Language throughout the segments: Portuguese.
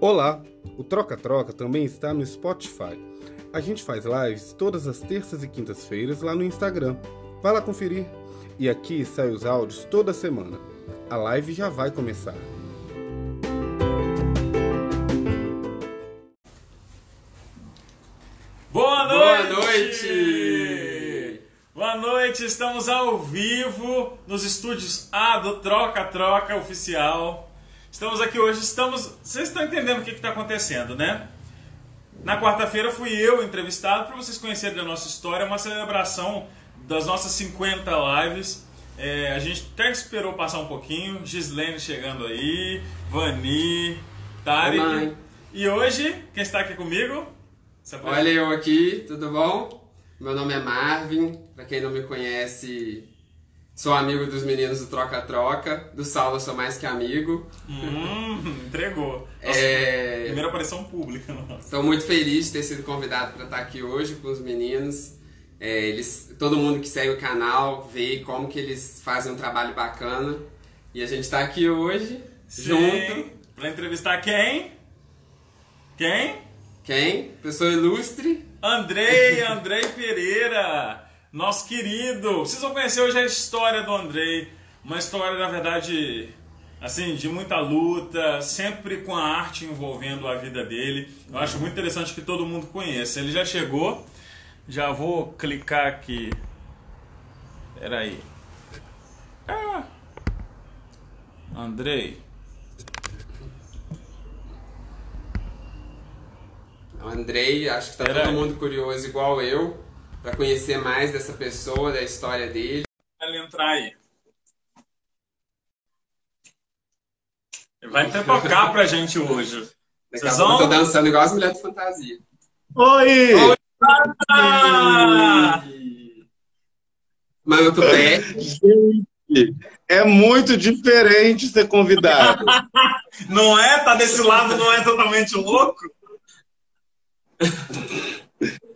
Olá! O Troca Troca também está no Spotify. A gente faz lives todas as terças e quintas-feiras lá no Instagram. Vai lá conferir. E aqui saem os áudios toda semana. A live já vai começar. Boa Boa noite! noite! Boa noite, estamos ao vivo nos estúdios A do Troca Troca Oficial. Estamos aqui hoje, estamos. Vocês estão entendendo o que está acontecendo, né? Na quarta-feira fui eu entrevistado para vocês conhecerem da nossa história, uma celebração das nossas 50 lives. É, a gente até esperou passar um pouquinho, Gislene chegando aí, Vani, Tarek. E hoje, quem está aqui comigo? Olha eu aqui, tudo bom? Meu nome é Marvin, pra quem não me conhece, sou amigo dos meninos do Troca Troca, do Saulo sou mais que amigo. Hum, entregou. É, Primeira aparição pública, nossa. Estou muito feliz de ter sido convidado para estar aqui hoje com os meninos. É, eles, todo mundo que segue o canal vê como que eles fazem um trabalho bacana. E a gente está aqui hoje, junto. Pra entrevistar quem? Quem? Quem? Pessoa ilustre. Andrei, Andrei Pereira, nosso querido. Vocês vão conhecer hoje a história do Andrei. Uma história, na verdade, assim, de muita luta, sempre com a arte envolvendo a vida dele. Eu acho muito interessante que todo mundo conheça. Ele já chegou, já vou clicar aqui. Peraí. Ah. Andrei. Andrei, acho que tá todo mundo curioso igual eu, para conhecer mais dessa pessoa, da história dele. ele entrar aí. Ele vai até tocar pra gente hoje. Daqui a Vocês pouco eu tô vão? dançando igual as mulheres de fantasia. Oi! Oi. Ah! Mano, tu pé. Gente, é muito diferente ser convidado. Não é? Tá desse lado, não é totalmente louco?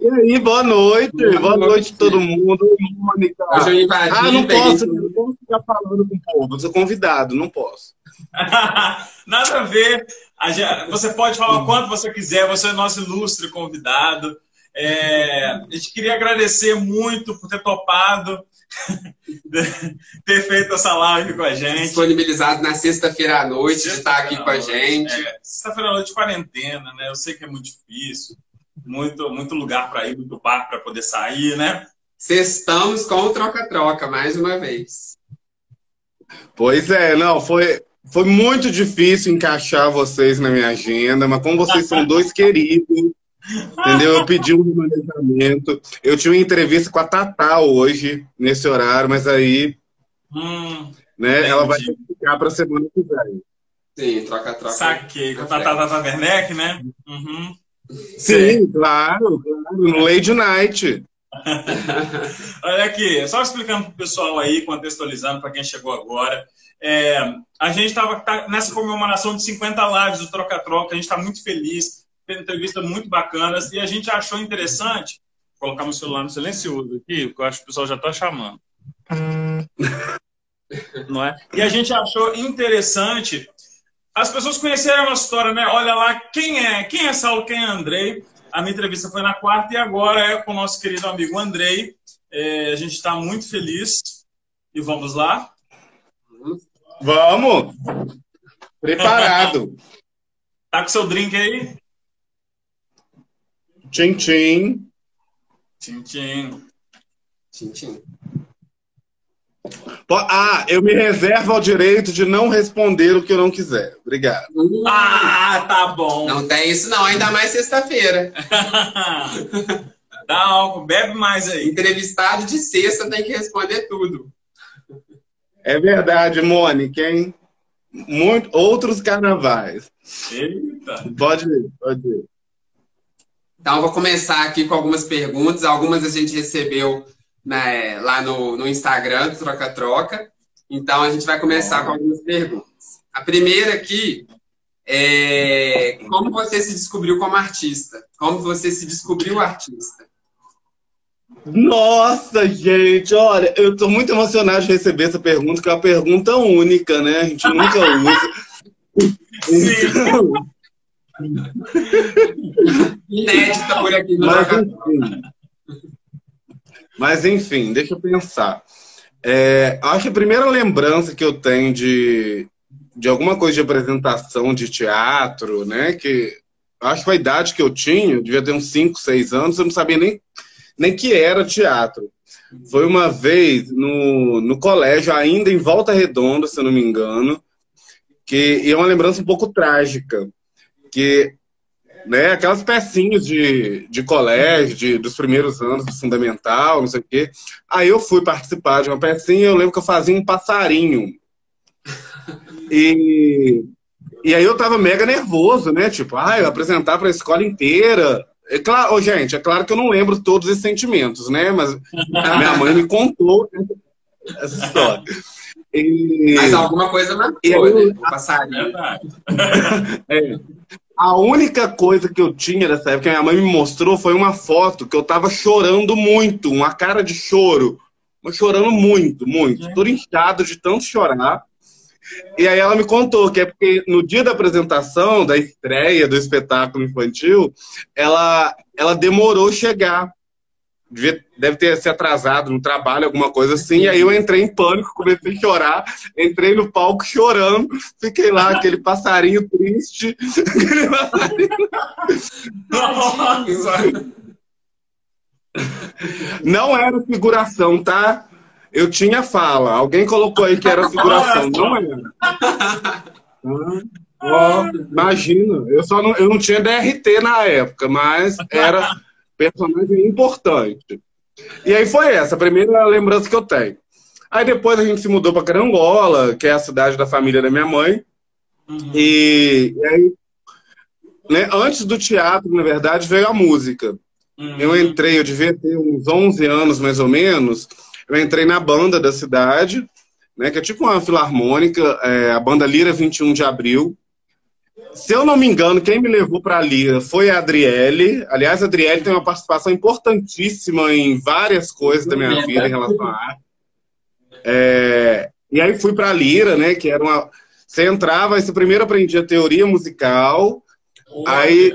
E aí, boa noite. Boa Boa, noite. noite, todo mundo. Mônica. Hoje eu invadi, Ah, não posso, tudo. não posso ficar falando com o povo. Eu sou convidado, não posso. Nada a ver. Você pode falar o quanto você quiser, você é nosso ilustre convidado. É, a gente queria agradecer muito por ter topado, ter feito essa live com a gente. Disponibilizado na sexta-feira à noite de estar aqui com a gente. É, Sexta-feira à noite, quarentena, né? Eu sei que é muito difícil. Muito, muito lugar para ir, muito bar para poder sair, né? Sextamos com o troca-troca, mais uma vez. Pois é, não, foi, foi muito difícil encaixar vocês na minha agenda, mas como vocês são dois queridos, entendeu? Eu pedi um remanejamento. Eu tinha uma entrevista com a Tatá hoje, nesse horário, mas aí, Hum, né, ela vai ficar pra semana que vem. Sim, troca-troca. saquei. Com a Tatá Tata Werneck, né? Uhum. Sim, claro, claro, no Lady Night. Olha aqui, só explicando pro pessoal aí, contextualizando para quem chegou agora. É, a gente estava nessa comemoração de 50 lives do Troca-Troca, a gente está muito feliz, fez entrevistas muito bacanas e a gente achou interessante vou colocar meu celular no silencioso aqui, porque eu acho que o pessoal já está chamando. Não é? E a gente achou interessante as pessoas conhecerem a nossa história, né? Olha lá, quem é? Quem é Saulo? Quem é Andrei? A minha entrevista foi na quarta e agora é com o nosso querido amigo Andrei. É, a gente está muito feliz. E vamos lá? Vamos! Preparado. Tá com seu drink aí? Tchim, tchim. Tchim, tchim. Tchim, tchim. Ah, eu me reservo ao direito de não responder o que eu não quiser. Obrigado. Ah, tá bom. Não tem isso não, ainda mais sexta-feira. Dá álcool, bebe mais aí. Entrevistado de sexta tem que responder tudo. É verdade, Mônica, hein? Muito, outros carnavais. Eita. Pode ir, pode ir. Então, eu vou começar aqui com algumas perguntas. Algumas a gente recebeu né, lá no, no Instagram do Troca Troca. Então, a gente vai começar com algumas perguntas. A primeira aqui é como você se descobriu como artista? Como você se descobriu artista? Nossa, gente, olha, eu tô muito emocionado de receber essa pergunta, que é uma pergunta única, né? A gente nunca usa. Então, Inédita por aqui no Mas mas, enfim deixa eu pensar. É, acho que a primeira lembrança que eu tenho de, de alguma coisa de apresentação de teatro, né? Que acho que a idade que eu tinha, devia ter uns 5, 6 anos, eu não sabia nem, nem que era teatro. Foi uma vez no, no colégio, ainda em Volta Redonda, se eu não me engano, que e é uma lembrança um pouco trágica, que né, aquelas pecinhas de, de colégio, de, dos primeiros anos do fundamental, não sei o quê. Aí eu fui participar de uma pecinha e eu lembro que eu fazia um passarinho. E, e aí eu tava mega nervoso, né? Tipo, ah, eu apresentar para a escola inteira. É claro, oh, gente, é claro que eu não lembro todos esses sentimentos, né? Mas minha mãe me contou essa história. E... Mas alguma coisa marcou, eu... né? O passarinho. é. A única coisa que eu tinha dessa época que minha mãe me mostrou foi uma foto que eu tava chorando muito, uma cara de choro. Mas chorando muito, muito. Todo inchado de tanto chorar. E aí ela me contou que é porque no dia da apresentação, da estreia do espetáculo infantil, ela, ela demorou chegar devia, deve ter se atrasado no trabalho, alguma coisa assim. E aí eu entrei em pânico, comecei a chorar, entrei no palco chorando, fiquei lá, aquele passarinho triste. Não era figuração, tá? Eu tinha fala. Alguém colocou aí que era figuração. Não era. Imagina. Eu só não, eu não tinha DRT na época, mas era personagem importante. E aí foi essa, a primeira lembrança que eu tenho. Aí depois a gente se mudou para Carangola, que é a cidade da família da minha mãe. Uhum. E, e, aí, né, antes do teatro, na verdade, veio a música. Uhum. Eu entrei, eu devia ter uns 11 anos mais ou menos. Eu entrei na banda da cidade, né, que é tipo uma filarmônica, é, a banda Lira 21 de Abril. Se eu não me engano, quem me levou para a Lira foi a Adriele. Aliás, a Adriele tem uma participação importantíssima em várias coisas da minha vida em relação à arte. É, e aí fui para a Lira, né? Que era uma. Você entrava, você primeiro aprendia teoria musical. Aí,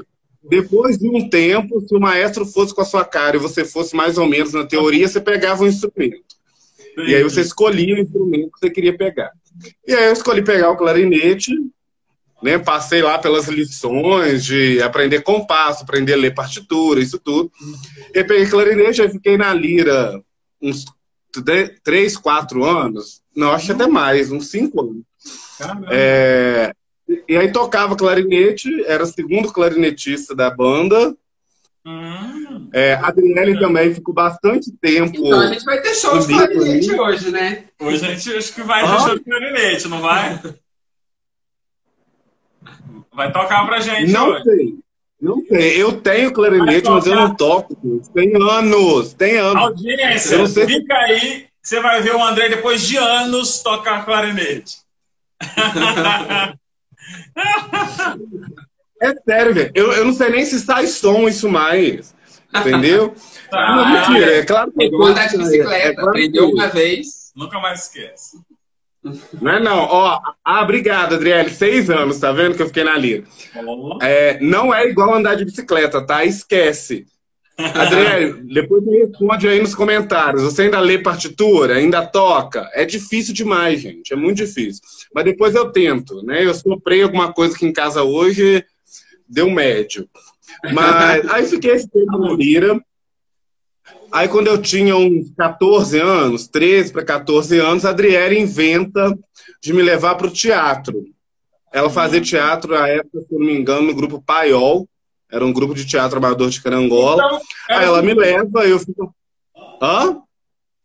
depois de um tempo, se o maestro fosse com a sua cara e você fosse mais ou menos na teoria, você pegava um instrumento. E aí você escolhia o instrumento que você queria pegar. E aí eu escolhi pegar o clarinete, né? Passei lá pelas lições de aprender compasso, aprender a ler partitura, isso tudo. E peguei clarinete, aí fiquei na lira uns três, quatro anos. Não, acho até mais, uns cinco anos. É, e aí tocava clarinete, era o segundo clarinetista da banda. Hum. É, a Adriele também ficou bastante tempo. Então a gente vai ter show de clarinete hoje, né? Hoje a gente acho que vai ter show de clarinete, não vai? Vai tocar pra gente Não hoje. sei. Não sei. Eu tenho clarinete, mas eu não toco. Tem anos. Tem anos. Audiência, eu fica se... aí. Você vai ver o André depois de anos tocar clarinete. é sério, velho. Eu, eu não sei nem se sai som isso mais. Entendeu? Tá. Não, mentira. É claro que. Pegou andar de bicicleta. É claro aprendeu uma vez. Nunca mais esquece. Não é não. Ó, ah, obrigado, Adriele. Seis anos, tá vendo que eu fiquei na lira. É, não é igual andar de bicicleta, tá? Esquece. Adriele, depois me responde aí nos comentários. Você ainda lê partitura? Ainda toca? É difícil demais, gente. É muito difícil. Mas depois eu tento, né? Eu soprei alguma coisa aqui em casa hoje, deu médio. Mas aí fiquei esse tempo na lira. Aí, quando eu tinha uns 14 anos, 13 para 14 anos, a Adriele inventa de me levar para o teatro. Ela fazia teatro na época, se não me engano, no grupo Paiol. Era um grupo de teatro amador de Carangola. Então, Aí ela me leva, eu fico. Hã?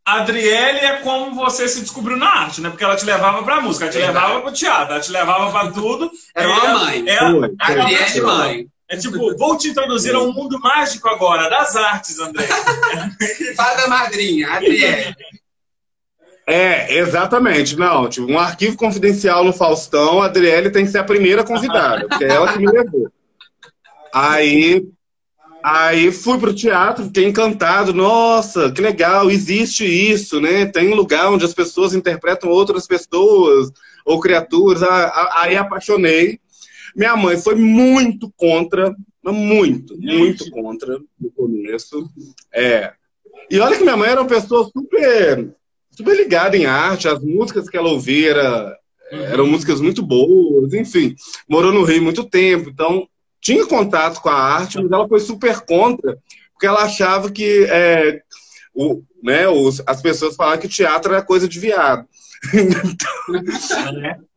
Adriele é como você se descobriu na arte, né? Porque ela te levava pra música, ela te levava pro teatro, ela te levava pra tudo. Era uma mãe. Ela, Adriele mãe. É tipo, vou te introduzir a um mundo mágico agora, das artes, André. Fada madrinha, Adriele. É, exatamente. Não, tipo, um arquivo confidencial no Faustão, a Adriele tem que ser a primeira convidada, porque é ela que me levou. Aí, aí fui pro teatro, fiquei encantado. Nossa, que legal, existe isso, né? Tem um lugar onde as pessoas interpretam outras pessoas ou criaturas. Aí apaixonei Minha mãe foi muito contra, muito, muito contra no começo. É. E olha que minha mãe era uma pessoa super, super ligada em arte, as músicas que ela ouvia era, eram músicas muito boas, enfim. Morou no Rio muito tempo, então tinha contato com a arte, mas ela foi super contra, porque ela achava que é, o, né, os, as pessoas falavam que o teatro era coisa de viado.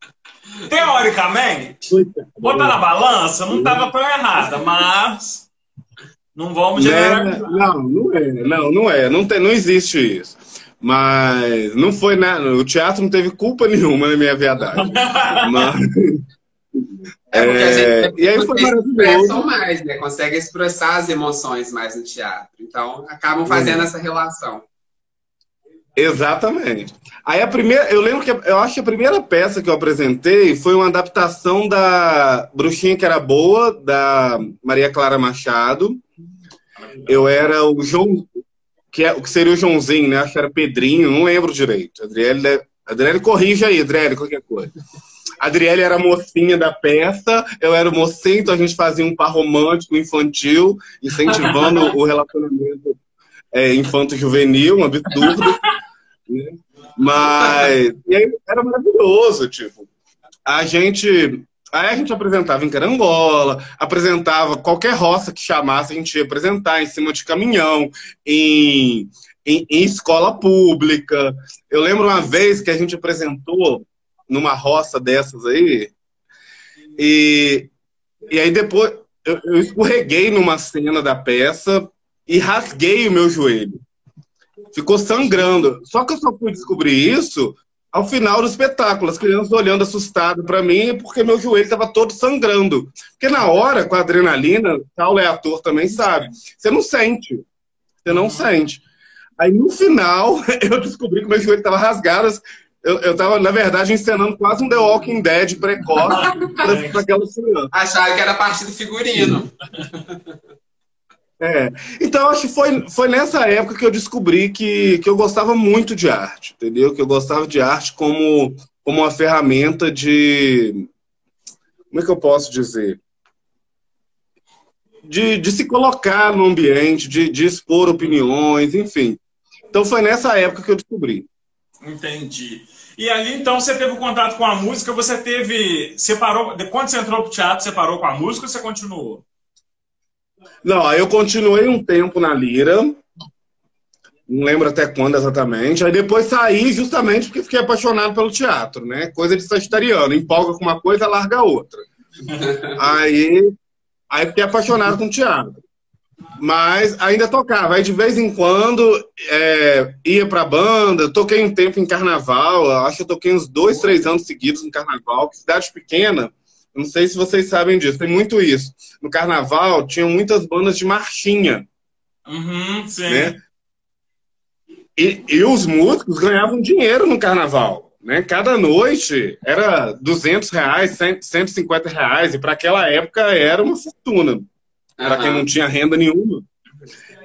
Teoricamente, botar na balança, não estava tão errada, mas não vamos generalizar. Né? Não, não é, não, não é, não, tem, não existe isso. Mas não foi nada, o teatro não teve culpa nenhuma na minha verdade. mas, é porque a gente é, e aí foi expressam mais, né? Consegue expressar as emoções mais no teatro. Então, acabam fazendo uhum. essa relação. Exatamente. Aí a primeira, eu lembro que eu acho que a primeira peça que eu apresentei foi uma adaptação da Bruxinha que era boa da Maria Clara Machado. Eu era o João, que é o que seria o Joãozinho, né? Acho que era Pedrinho, não lembro direito. Adriele, Adriele corrige aí, Adriele, qualquer coisa. Adriele era a mocinha da peça, eu era o mocinho, então a gente fazia um par romântico infantil, incentivando o relacionamento é, infanto-juvenil, um absurdo. Né? Mas era maravilhoso, tipo. A gente. Aí a gente apresentava em Carangola, apresentava qualquer roça que chamasse, a gente ia apresentar em cima de caminhão, em, em, em escola pública. Eu lembro uma vez que a gente apresentou numa roça dessas aí, e, e aí depois eu, eu escorreguei numa cena da peça e rasguei o meu joelho ficou sangrando. Só que eu só fui descobrir isso ao final do espetáculo, as crianças olhando assustado para mim, porque meu joelho estava todo sangrando. Porque na hora, com a adrenalina, Paulo é ator também sabe, você não sente. Você não sente. Aí no final, eu descobri que meu joelho estava rasgado. Eu, estava, na verdade, encenando quase um The Walking Dead precoce para aquela criança. Acharam que era parte do figurino. É. Então, acho que foi, foi nessa época que eu descobri que, que eu gostava muito de arte, entendeu? Que eu gostava de arte como, como uma ferramenta de. Como é que eu posso dizer? De, de se colocar no ambiente, de, de expor opiniões, enfim. Então, foi nessa época que eu descobri. Entendi. E ali, então, você teve contato com a música, você teve. Separou. Quando você entrou pro teatro, você parou com a música ou você continuou? Não, aí eu continuei um tempo na Lira. Não lembro até quando exatamente. Aí depois saí justamente porque fiquei apaixonado pelo teatro, né? Coisa de sagitariano. Empolga com uma coisa, larga a outra. aí, aí fiquei apaixonado com teatro. Mas ainda tocava. Aí de vez em quando é, ia pra banda. Toquei um tempo em carnaval. Acho que eu toquei uns dois, três anos seguidos no carnaval. Cidade pequena não sei se vocês sabem disso, tem muito isso. No carnaval, tinham muitas bandas de marchinha. Uhum, sim. Né? E, e os músicos ganhavam dinheiro no carnaval. Né? Cada noite era 200 reais, 150 reais, e para aquela época era uma fortuna. Para quem não tinha renda nenhuma.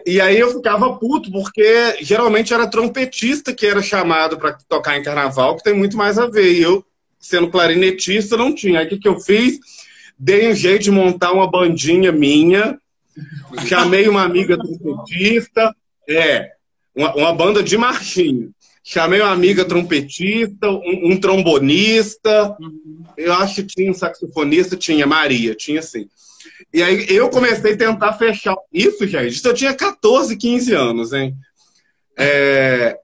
E aí eu ficava puto, porque geralmente era trompetista que era chamado para tocar em carnaval, que tem muito mais a ver. E eu sendo clarinetista, não tinha. Aí o que, que eu fiz? Dei um jeito de montar uma bandinha minha, chamei uma amiga trompetista, é, uma, uma banda de marchinha. Chamei uma amiga trompetista, um, um, trombonista, eu acho que tinha um saxofonista, tinha Maria, tinha sim. E aí eu comecei a tentar fechar. Isso, gente, eu tinha 14, 15 anos, hein? É,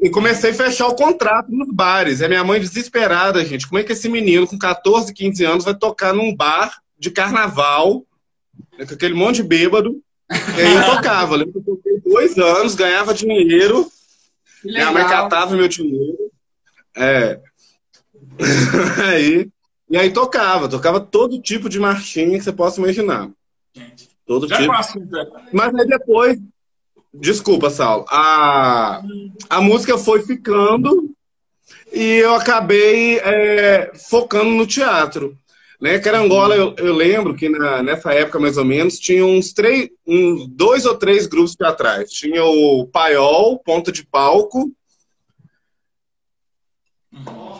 e comecei a fechar o contrato nos bares. É minha mãe desesperada, gente. Como é que esse menino com 14, 15 anos vai tocar num bar de carnaval, né, com aquele monte de bêbado? E aí eu tocava. Eu toquei dois anos, ganhava dinheiro. Minha mãe catava meu dinheiro. É. aí, e aí tocava. Tocava todo tipo de marchinha que você possa imaginar. Todo Já tipo. Mas aí depois Desculpa, Saulo. A, a música foi ficando e eu acabei é, focando no teatro. Né? Carangola, eu, eu lembro que na, nessa época, mais ou menos, tinha uns, três, uns dois ou três grupos teatrais. Tinha o Paiol, Ponta de Palco,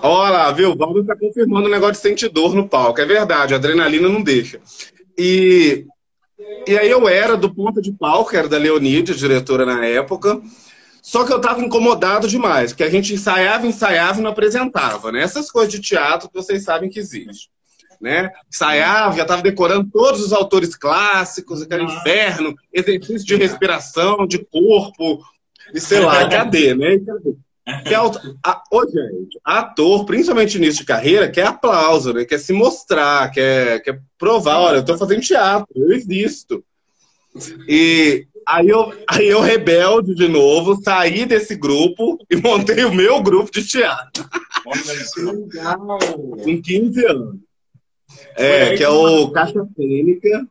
Olha lá, viu? O Valdo está confirmando o negócio de sentir dor no palco. É verdade, a adrenalina não deixa. E, e aí eu era do ponta de palco, era da Leonide, diretora na época. Só que eu estava incomodado demais, porque a gente ensaiava, ensaiava e não apresentava, né? Essas coisas de teatro que vocês sabem que existe. Né? Ensaiava, já estava decorando todos os autores clássicos, aquele inferno, exercício de respiração, de corpo, e sei lá, cadê, né? Cadê? Que a, ô, gente, ator, principalmente início de carreira, quer aplauso, né? Quer se mostrar, quer, quer provar, olha, eu tô fazendo teatro, eu existo. E aí eu, aí eu, rebelde de novo, saí desse grupo e montei o meu grupo de teatro. Legal! Com 15 anos. É, que é o Caixa Cênica.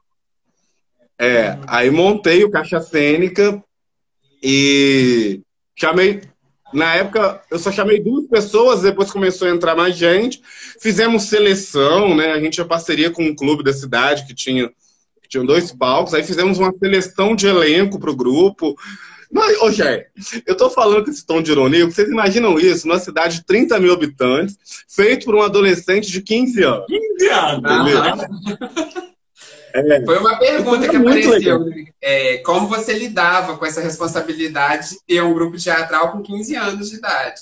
É, aí montei o Caixa Cênica e chamei na época, eu só chamei duas pessoas, depois começou a entrar mais gente. Fizemos seleção, né? A gente tinha parceria com um clube da cidade que tinha, que tinha dois palcos. Aí fizemos uma seleção de elenco para o grupo. Mas, ô, Jair, eu tô falando com esse tom de ironia, vocês imaginam isso, numa cidade de 30 mil habitantes, feito por um adolescente de 15 anos. 15 anos! Entendeu? É. Foi uma pergunta que apareceu. É, como você lidava com essa responsabilidade de ter um grupo teatral com 15 anos de idade?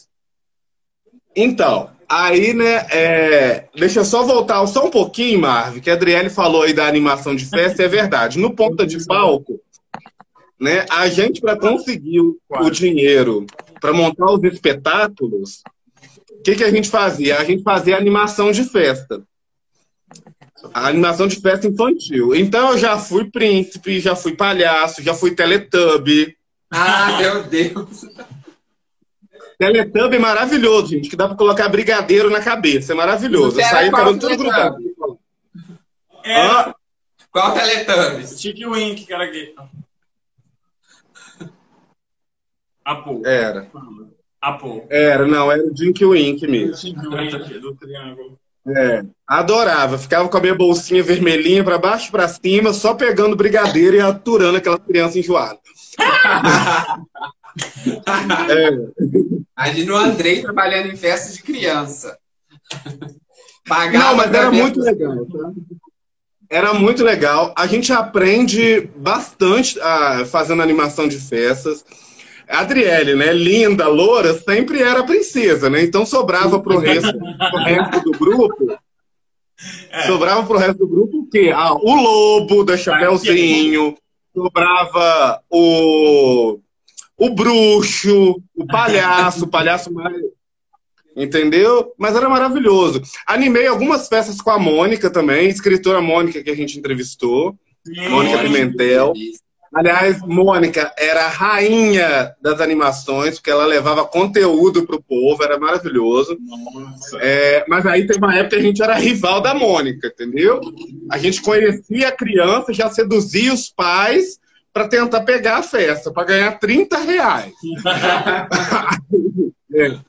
Então, aí, né, é... deixa eu só voltar só um pouquinho, Marvin, que a Adriele falou aí da animação de festa, é verdade. No ponta de palco, né, a gente, para conseguir o dinheiro para montar os espetáculos, o que, que a gente fazia? A gente fazia animação de festa. A animação de festa infantil. Então eu já fui príncipe, já fui palhaço, já fui teletubbie. Ah, meu Deus! Teletubbie é maravilhoso, gente, que dá pra colocar brigadeiro na cabeça. É maravilhoso. Eu saí parando tudo grudado. É. Ah. Qual Teletubbie? Chique Wink, cara aqui. Apo. Era. Apo. Era, não, era o Dink Wink mesmo. Dink Wink, do triângulo. É, adorava. Ficava com a minha bolsinha vermelhinha para baixo e para cima, só pegando brigadeiro e aturando aquela criança enjoada. é. Imagina o Andrei trabalhando em festa de criança. Pagava Não, mas era muito legal. Tá? Era muito legal. A gente aprende bastante ah, fazendo animação de festas. A Adriele, né? Linda, loura, sempre era princesa, né? Então sobrava pro resto, pro resto do grupo. É. Sobrava pro resto do grupo o quê? Ah, o lobo da Chapeuzinho, sobrava o, o bruxo, o palhaço, o palhaço mais. Entendeu? Mas era maravilhoso. Animei algumas festas com a Mônica também, escritora Mônica que a gente entrevistou. Sim, Mônica Pimentel. Aliás, Mônica era a rainha das animações, porque ela levava conteúdo para o povo, era maravilhoso. É, mas aí teve uma época que a gente era rival da Mônica, entendeu? A gente conhecia a criança, já seduzia os pais para tentar pegar a festa, para ganhar 30 reais. é.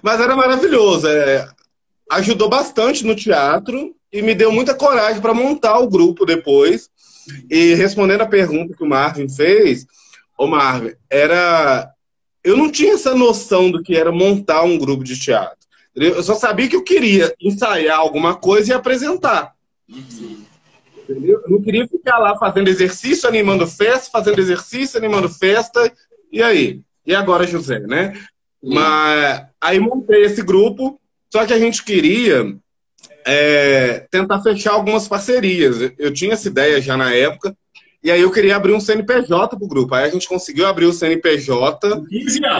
Mas era maravilhoso. É, ajudou bastante no teatro e me deu muita coragem para montar o grupo depois e respondendo a pergunta que o Marvin fez, o Marvin, era. Eu não tinha essa noção do que era montar um grupo de teatro. Eu só sabia que eu queria ensaiar alguma coisa e apresentar. Entendeu? Eu não queria ficar lá fazendo exercício, animando festa, fazendo exercício, animando festa. E aí? E agora, José, né? Mas aí montei esse grupo, só que a gente queria é, tentar fechar algumas parcerias. Eu tinha essa ideia já na época, e aí eu queria abrir um CNPJ pro grupo. Aí a gente conseguiu abrir o CNPJ.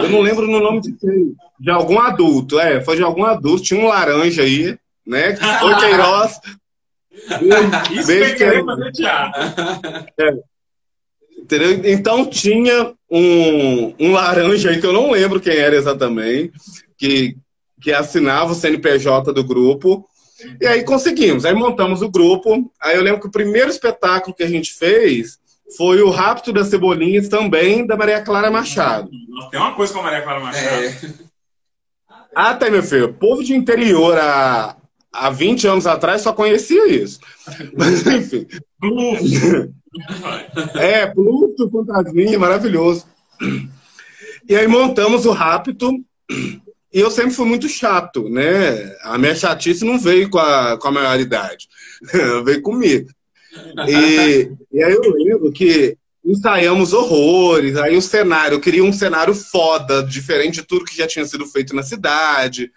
Eu não lembro no nome de quem. De algum adulto, é, foi de algum adulto, tinha um laranja aí, né? Oi, Queiroz. Isso beijo, que eu é. Entendeu? Então tinha um, um laranja aí que eu não lembro quem era exatamente, que, que assinava o CNPJ do grupo. E aí conseguimos. Aí montamos o grupo. Aí eu lembro que o primeiro espetáculo que a gente fez foi o Rapto das Cebolinhas, também da Maria Clara Machado. Tem uma coisa com a Maria Clara Machado. É. Ah, tá, meu filho. O povo de interior há, há 20 anos atrás só conhecia isso. Mas, enfim. é, Pluto, Fantasminha, maravilhoso. E aí montamos o Rapto. E eu sempre fui muito chato, né? A minha chatice não veio com a, com a maioridade, veio comigo. E, e aí eu lembro que ensaiamos horrores, aí o cenário, eu queria um cenário foda, diferente de tudo que já tinha sido feito na cidade.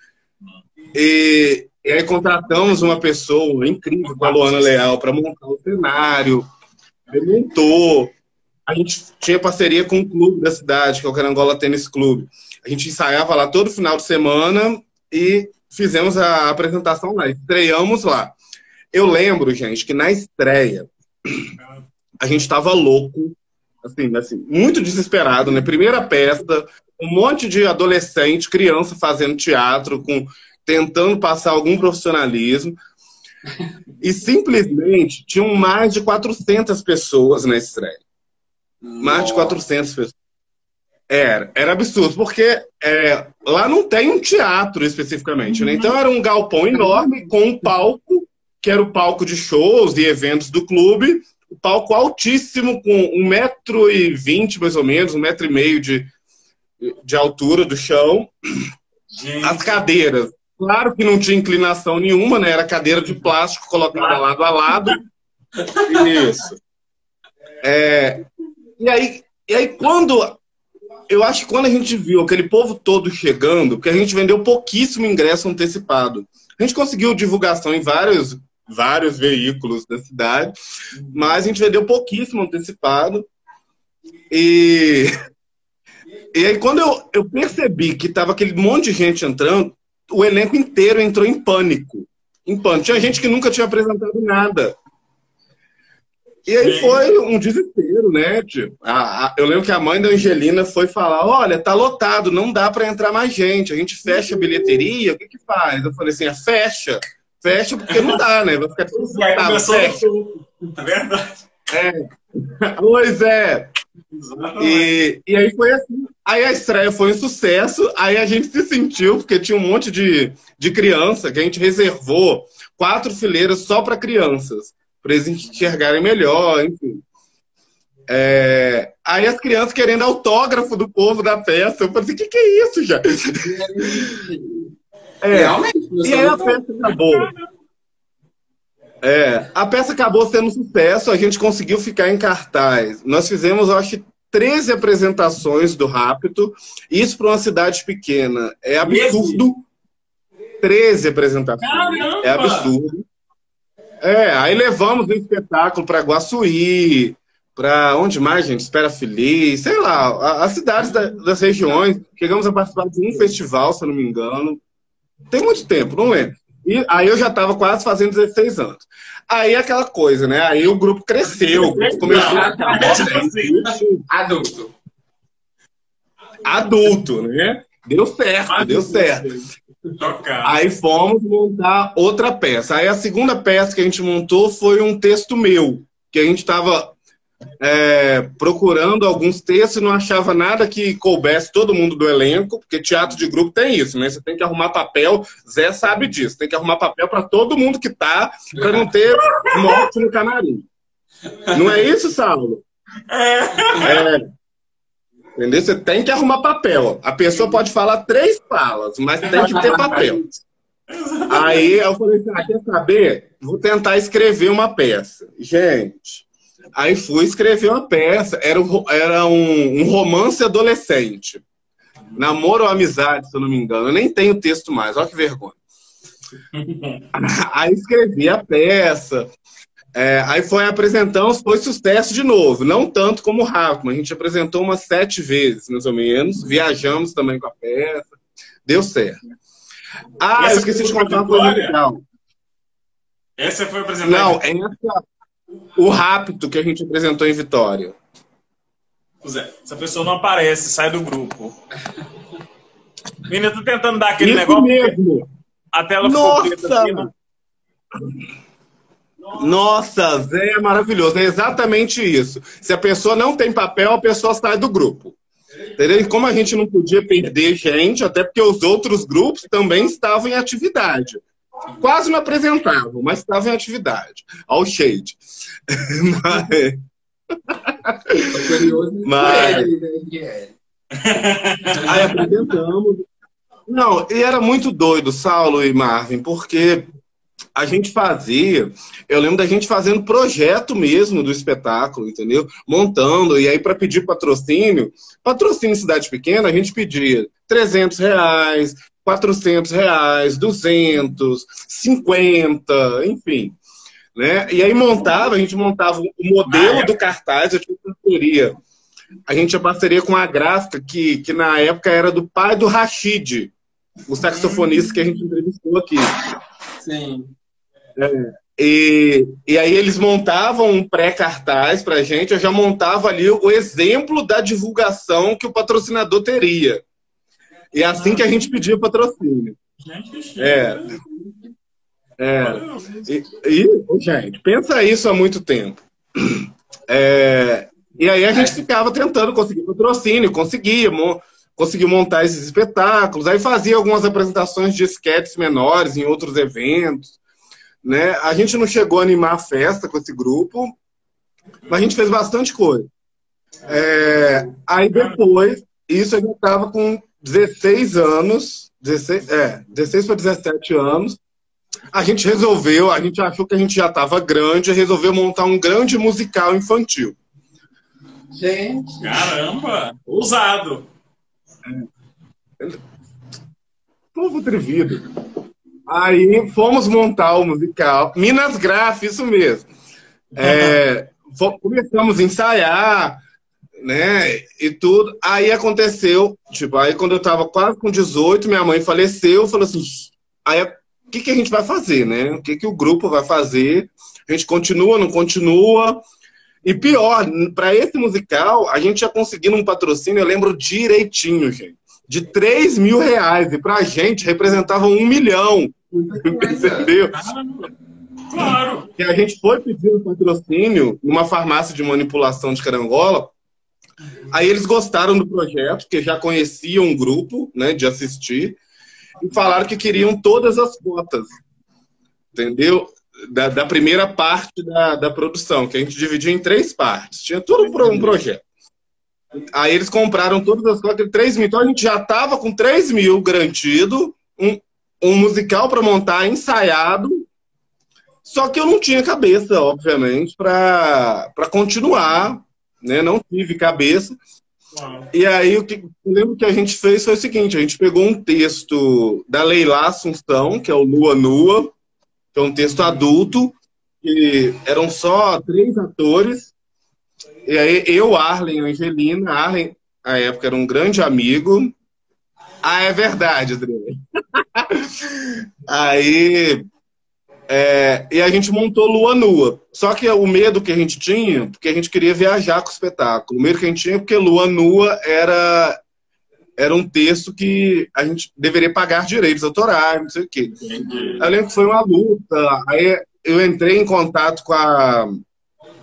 E, e aí contratamos uma pessoa incrível, com a Luana Leal, para montar o cenário. Ele montou. A gente tinha parceria com o clube da cidade, que é o Carangola Tênis Clube. A gente ensaiava lá todo final de semana e fizemos a apresentação lá. Estreamos lá. Eu lembro, gente, que na estreia a gente estava louco, assim, assim, muito desesperado, né? Primeira peça, um monte de adolescente, criança fazendo teatro, com tentando passar algum profissionalismo. E simplesmente tinham mais de 400 pessoas na estreia. Mais de 400 pessoas. Era, era absurdo, porque é, lá não tem um teatro especificamente, né? Então era um galpão enorme com um palco, que era o palco de shows e eventos do clube, um palco altíssimo, com um metro e vinte, mais ou menos, um metro e meio de, de altura do chão. Gente. As cadeiras, claro que não tinha inclinação nenhuma, né? Era cadeira de plástico colocada lado a lado. Isso. É, e aí, e aí quando eu acho que quando a gente viu aquele povo todo chegando, porque a gente vendeu pouquíssimo ingresso antecipado. A gente conseguiu divulgação em vários, vários veículos da cidade, mas a gente vendeu pouquíssimo antecipado. E, e aí, quando eu, eu percebi que tava aquele monte de gente entrando, o elenco inteiro entrou em pânico. Em pânico. Tinha gente que nunca tinha apresentado nada. E aí foi um desespero, né? Tipo, a, a, eu lembro que a mãe da Angelina foi falar: olha, tá lotado, não dá para entrar mais gente. A gente fecha a bilheteria, o que que faz? Eu falei assim: é, fecha, fecha porque não dá, né? Vai ficar tudo lotado, fecha. É verdade. É. Pois é. E, e aí foi assim. Aí a estreia foi um sucesso, aí a gente se sentiu, porque tinha um monte de, de criança que a gente reservou quatro fileiras só para crianças para eles enxergarem melhor, enfim. É... Aí as crianças querendo autógrafo do povo da peça. Eu falei assim, o que, que é isso, já? é. Realmente. E aí a peça acabou. É, a peça acabou sendo um sucesso, a gente conseguiu ficar em cartaz. Nós fizemos, eu acho, 13 apresentações do Rápido. Isso para uma cidade pequena é absurdo. 13 apresentações. Caramba! É absurdo. É, aí levamos o espetáculo para Guaçuí, para onde mais, gente? Espera Feliz, sei lá, as cidades da, das regiões. Chegamos a participar de um festival, se eu não me engano. Tem muito tempo, não lembro. E aí eu já estava quase fazendo 16 anos. Aí aquela coisa, né? Aí o grupo cresceu, o grupo começou a Adulto. Adulto, né? Deu certo, Adulto. deu certo. Aí fomos montar outra peça. Aí a segunda peça que a gente montou foi um texto meu, que a gente estava é, procurando alguns textos e não achava nada que coubesse todo mundo do elenco, porque teatro de grupo tem isso, né? Você tem que arrumar papel, Zé sabe disso, tem que arrumar papel para todo mundo que tá, para não ter morte no canarinho. Não é isso, Saulo? É. Entendeu? Você tem que arrumar papel. A pessoa pode falar três falas, mas tem que ter papel. Aí eu falei assim, ah, quer saber? Vou tentar escrever uma peça. Gente, aí fui escrever uma peça. Era, um, era um, um romance adolescente. Namoro ou amizade, se eu não me engano. Eu nem tenho texto mais, olha que vergonha. Aí escrevi a peça, é, aí foi apresentamos, foi sucesso de novo. Não tanto como o Rafa, a gente apresentou umas sete vezes, mais ou menos. Viajamos também com a peça. Deu certo. Ah, eu esqueci de contar uma coisa legal. Essa foi apresentada? Não, essa, o Rápido que a gente apresentou em Vitória. Zé, essa pessoa não aparece, sai do grupo. Menina, tô tentando dar aquele Isso negócio. Mesmo. A tela Nossa! ficou preta? Nossa, Zé é maravilhoso. É exatamente isso. Se a pessoa não tem papel, a pessoa sai do grupo. Entendeu? E como a gente não podia perder gente, até porque os outros grupos também estavam em atividade. Quase não apresentavam, mas estavam em atividade. Ao shade. mas... mas... Aí apresentamos. Não, e era muito doido, Saulo e Marvin, porque a gente fazia, eu lembro da gente fazendo projeto mesmo do espetáculo, entendeu? Montando, e aí para pedir patrocínio, patrocínio em cidade pequena, a gente pedia 300 reais, 400 reais, 200, 50, enfim. Né? E aí montava, a gente montava o modelo do cartaz, eu tinha parceria. A gente tinha parceria com a gráfica, que, que na época era do pai do Rashid, o saxofonista que a gente entrevistou aqui. Sim. É, e, e aí eles montavam um pré-cartaz pra gente, eu já montava ali o exemplo da divulgação que o patrocinador teria. E é assim que a gente pedia patrocínio. É. É. E, e, gente, pensa isso há muito tempo. É, e aí a gente ficava tentando conseguir patrocínio, conseguia, conseguiu montar esses espetáculos, aí fazia algumas apresentações de esquetes menores em outros eventos. Né? A gente não chegou a animar a festa com esse grupo, mas a gente fez bastante coisa. É, aí depois, isso a gente estava com 16 anos, 16, é, 16 para 17 anos, a gente resolveu, a gente achou que a gente já estava grande, resolveu montar um grande musical infantil. Gente. Caramba! Ousado! É. Povo atrevido. Aí fomos montar o musical. Minas Graf, isso mesmo. É, começamos a ensaiar, né? E tudo. Aí aconteceu, tipo, aí quando eu tava quase com 18, minha mãe faleceu, falou assim: aí o que, que a gente vai fazer, né? O que, que o grupo vai fazer? A gente continua, não continua? E pior, para esse musical, a gente já conseguiu um patrocínio, eu lembro direitinho, gente, de 3 mil reais. E pra gente representava um milhão. Entendeu? Claro. E a gente foi pedir um patrocínio numa farmácia de manipulação de carangola. Aí eles gostaram do projeto, porque já conheciam um grupo né, de assistir, e falaram que queriam todas as cotas. Entendeu? Da, da primeira parte da, da produção, que a gente dividia em três partes. Tinha tudo para um projeto. Aí eles compraram todas as coisas, 3 mil. Então a gente já estava com 3 mil garantido, um, um musical para montar ensaiado. Só que eu não tinha cabeça, obviamente, para continuar. Né? Não tive cabeça. E aí o que eu lembro que a gente fez foi o seguinte: a gente pegou um texto da Leila Assunção, que é o Lua Nua, que é um texto adulto, que eram só três atores. E aí eu, Arlen e Angelina, Arlen, à época, era um grande amigo. Ah, é verdade, André. aí. É, e a gente montou Lua Nua. Só que o medo que a gente tinha, porque a gente queria viajar com o espetáculo. O medo que a gente tinha, porque Lua Nua era era um texto que a gente deveria pagar direitos autorais, não sei o quê. Eu lembro que foi uma luta. Aí eu entrei em contato com a,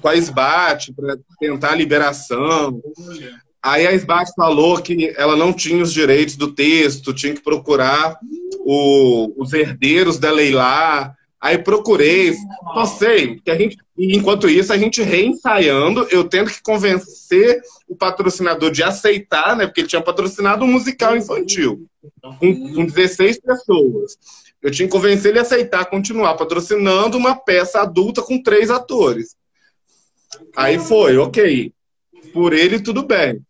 com a SBAT para tentar a liberação. Aí a SBAT falou que ela não tinha os direitos do texto, tinha que procurar o, os herdeiros da Leilá. Aí procurei, só sei que a gente, enquanto isso, a gente reensaiando, eu tendo que convencer o patrocinador de aceitar, né? Porque ele tinha patrocinado um musical infantil com, com 16 pessoas. Eu tinha que convencer ele a aceitar continuar patrocinando uma peça adulta com três atores. Aí foi, ok. Por ele, tudo bem.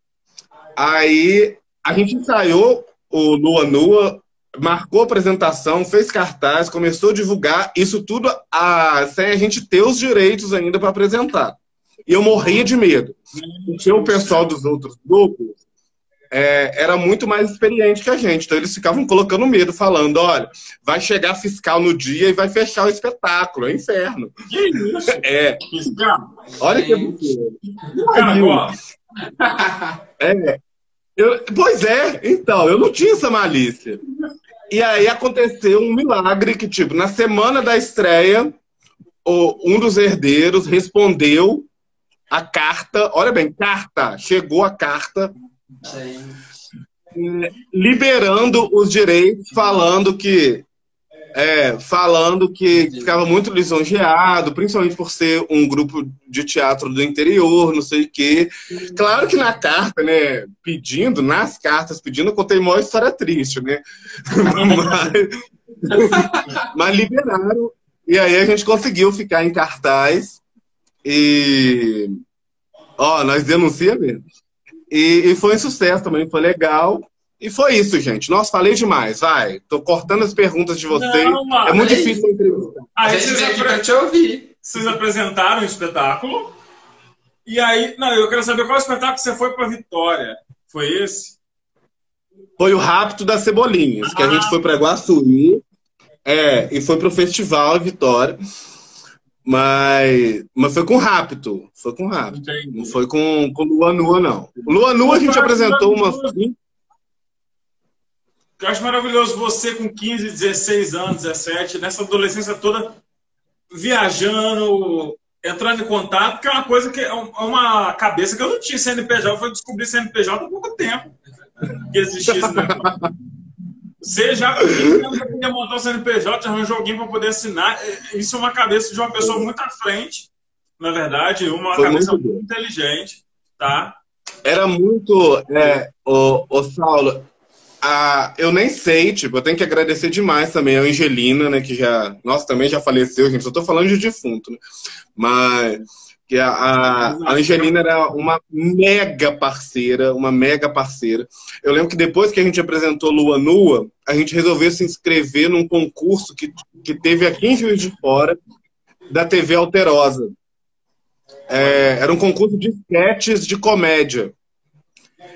Aí a gente ensaiou o Lua Nua marcou a apresentação, fez cartaz, começou a divulgar, isso tudo a, sem a gente ter os direitos ainda para apresentar. E eu morria de medo. Porque o pessoal dos outros grupos é, era muito mais experiente que a gente. Então eles ficavam colocando medo, falando: olha, vai chegar fiscal no dia e vai fechar o espetáculo. É inferno. Que isso? É. Fiscal? Olha que absurdo. É. Eu, pois é, então, eu não tinha essa malícia. E aí aconteceu um milagre que, tipo, na semana da estreia, um dos herdeiros respondeu a carta, olha bem, carta, chegou a carta liberando os direitos, falando que é, falando que ficava muito lisonjeado, principalmente por ser um grupo de teatro do interior, não sei o quê. Claro que na carta, né, pedindo, nas cartas pedindo, eu contei uma história triste, né? mas, mas liberaram, e aí a gente conseguiu ficar em cartaz, e... Ó, nós denunciamos mesmo. E, e foi um sucesso também, foi legal. E foi isso, gente. Nossa, falei demais. Vai. Tô cortando as perguntas de vocês. Não, é muito difícil entrevistar. A gente veio aqui pra te ouvir. Vocês apresentaram o espetáculo. E aí, não, eu quero saber qual espetáculo você foi para Vitória. Foi esse? Foi o Rapto das Cebolinhas, ah. que a gente foi para Guaçuí. É, e foi pro Festival Vitória. Mas, mas foi com Rapto. Foi com Rapto. Entendi. Não foi com, com Lua Nua, não. Lua Nua a gente apresentou uma eu acho maravilhoso você com 15, 16 anos, 17, nessa adolescência toda, viajando, entrando em contato, que é uma coisa que é, é uma cabeça que eu não tinha CNPJ, eu fui descobrir CNPJ há pouco tempo que existia esse negócio. Você já podia montar o CNPJ, arranjou alguém para poder assinar. Isso é uma cabeça de uma pessoa muito à frente, na verdade, uma Foi cabeça muito, muito inteligente, tá? Era muito, é, o, o Saulo, a, eu nem sei, tipo, eu tenho que agradecer demais também a Angelina, né, que já, nossa, também já faleceu, gente, só tô falando de defunto, né? Mas que a, a, a, Angelina era uma mega parceira, uma mega parceira. Eu lembro que depois que a gente apresentou Lua Nua, a gente resolveu se inscrever num concurso que, que teve aqui em Juiz de Fora, da TV Alterosa. É, era um concurso de sketches de comédia.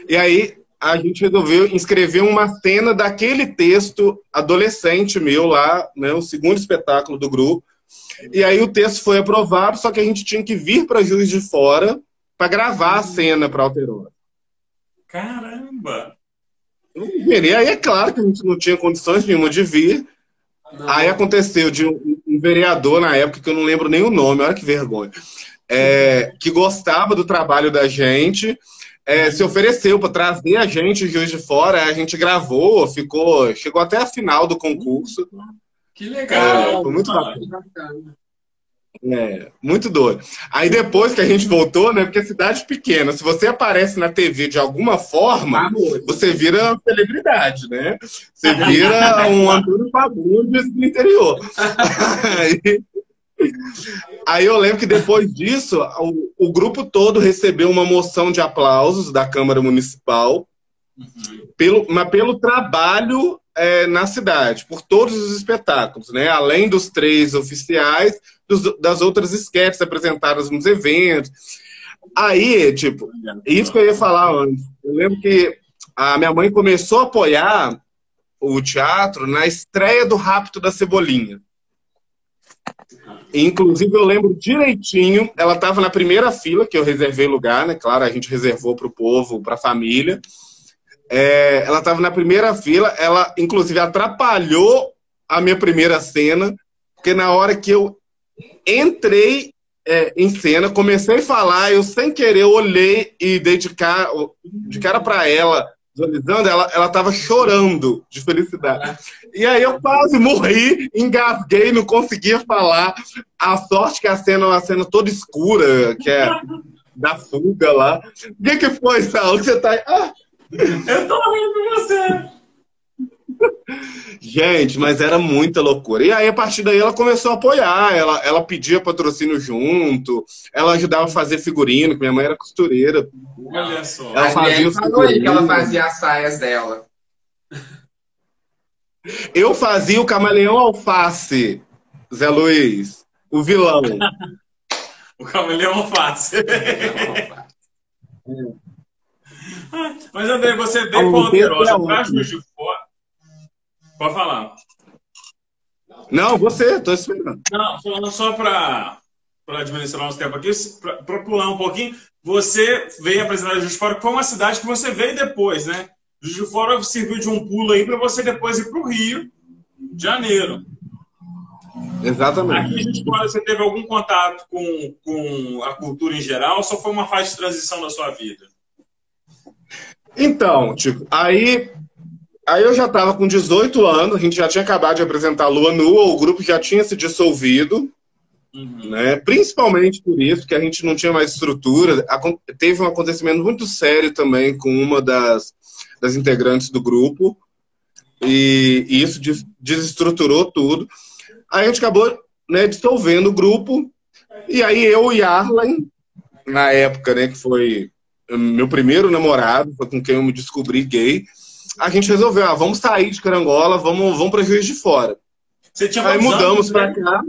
E aí a gente resolveu inscrever uma cena daquele texto adolescente meu lá, né, o segundo espetáculo do grupo. E aí o texto foi aprovado, só que a gente tinha que vir para Juiz de Fora para gravar a cena para Alterosa. Caramba! E aí é claro que a gente não tinha condições nenhuma de vir. Não. Aí aconteceu de um, um, vereador na época, que eu não lembro nem o nome, olha que vergonha, é, que gostava do trabalho da gente é, se ofereceu para trazer a gente de Juiz de Fora, a gente gravou, ficou, chegou até a final do concurso. Que legal! É, foi muito bacana. É, muito doido. Aí depois que a gente voltou, né? Porque é cidade pequena, se você aparece na TV de alguma forma, você vira celebridade, né? Você vira um Antônio Fagundes do interior. Aí, Aí eu lembro que depois disso, o, o, grupo todo recebeu uma moção de aplausos da Câmara Municipal, uhum. pelo, mas pelo trabalho é, na cidade, por todos os espetáculos, né? Além dos três oficiais, dos, das outras esquetes apresentadas nos eventos. Aí, tipo, isso que eu ia falar antes. Eu lembro que a minha mãe começou a apoiar o teatro na estreia do Rapto da Cebolinha. Inclusive, eu lembro direitinho, ela estava na primeira fila, que eu reservei lugar, né? Claro, a gente reservou para o povo, para a família. É, ela estava na primeira fila, ela, inclusive, atrapalhou a minha primeira cena, porque na hora que eu entrei é, em cena, comecei a falar, eu sem querer olhei e dei de cara, para ela visualizando, ela, ela tava chorando de felicidade. E aí eu quase morri, engasguei, não conseguia falar. A sorte que a cena é uma cena toda escura, que é da fuga lá. O que, que foi, Sal? Você tá aí? Ah. Eu tô rindo com você. Gente, mas era muita loucura. E aí, a partir daí, ela começou a apoiar. Ela, ela pedia patrocínio junto, ela ajudava a fazer figurino, que minha mãe era costureira. Olha só. Ela fazia os falou aí que ela fazia as saias dela. Eu fazia o camaleão alface, Zé Luiz, o vilão. o camaleão alface. Mas André, você a Alterosa pra Juiz de Fora. Pode falar. Não, você, tô esperando. Não, falando só para administrar nosso tempo aqui, para pular um pouquinho, você veio apresentar Juiz de Fora, que foi uma cidade que você veio depois, né? Juiz de Fora serviu de um pulo aí para você depois ir para o Rio de Janeiro. Exatamente. Aqui em Juiz de Fora você teve algum contato com, com a cultura em geral ou só foi uma fase de transição da sua vida? Então, tipo, aí aí eu já estava com 18 anos, a gente já tinha acabado de apresentar Lua Nua, o grupo já tinha se dissolvido, uhum. né? principalmente por isso, que a gente não tinha mais estrutura. Teve um acontecimento muito sério também com uma das, das integrantes do grupo, e, e isso desestruturou tudo. Aí a gente acabou né, dissolvendo o grupo, e aí eu e Arlen, na época, né, que foi meu primeiro namorado, foi com quem eu me descobri gay, a gente resolveu, ah, vamos sair de Carangola, vamos, vamos para Juiz de Fora. Você tinha Aí mudamos para cá.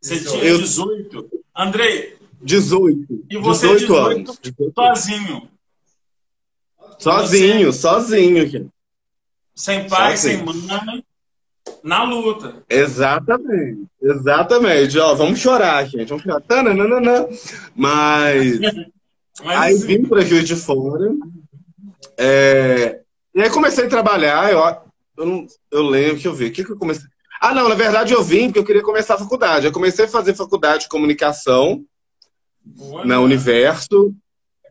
Você tinha eu... 18. Andrei. 18. E você 18, 18 anos. sozinho. Sozinho, você... sozinho. Sem pai, sozinho. sem mãe, na luta. Exatamente, exatamente. Ó, vamos chorar, gente. Vamos chorar. Tananana. Mas. Mas aí vim para Juiz de Fora. É... E aí comecei a trabalhar. Eu, eu, não, eu lembro, deixa eu ver. O que, que eu comecei? Ah, não, na verdade eu vim porque eu queria começar a faculdade. Eu comecei a fazer faculdade de comunicação Boa, na Universo.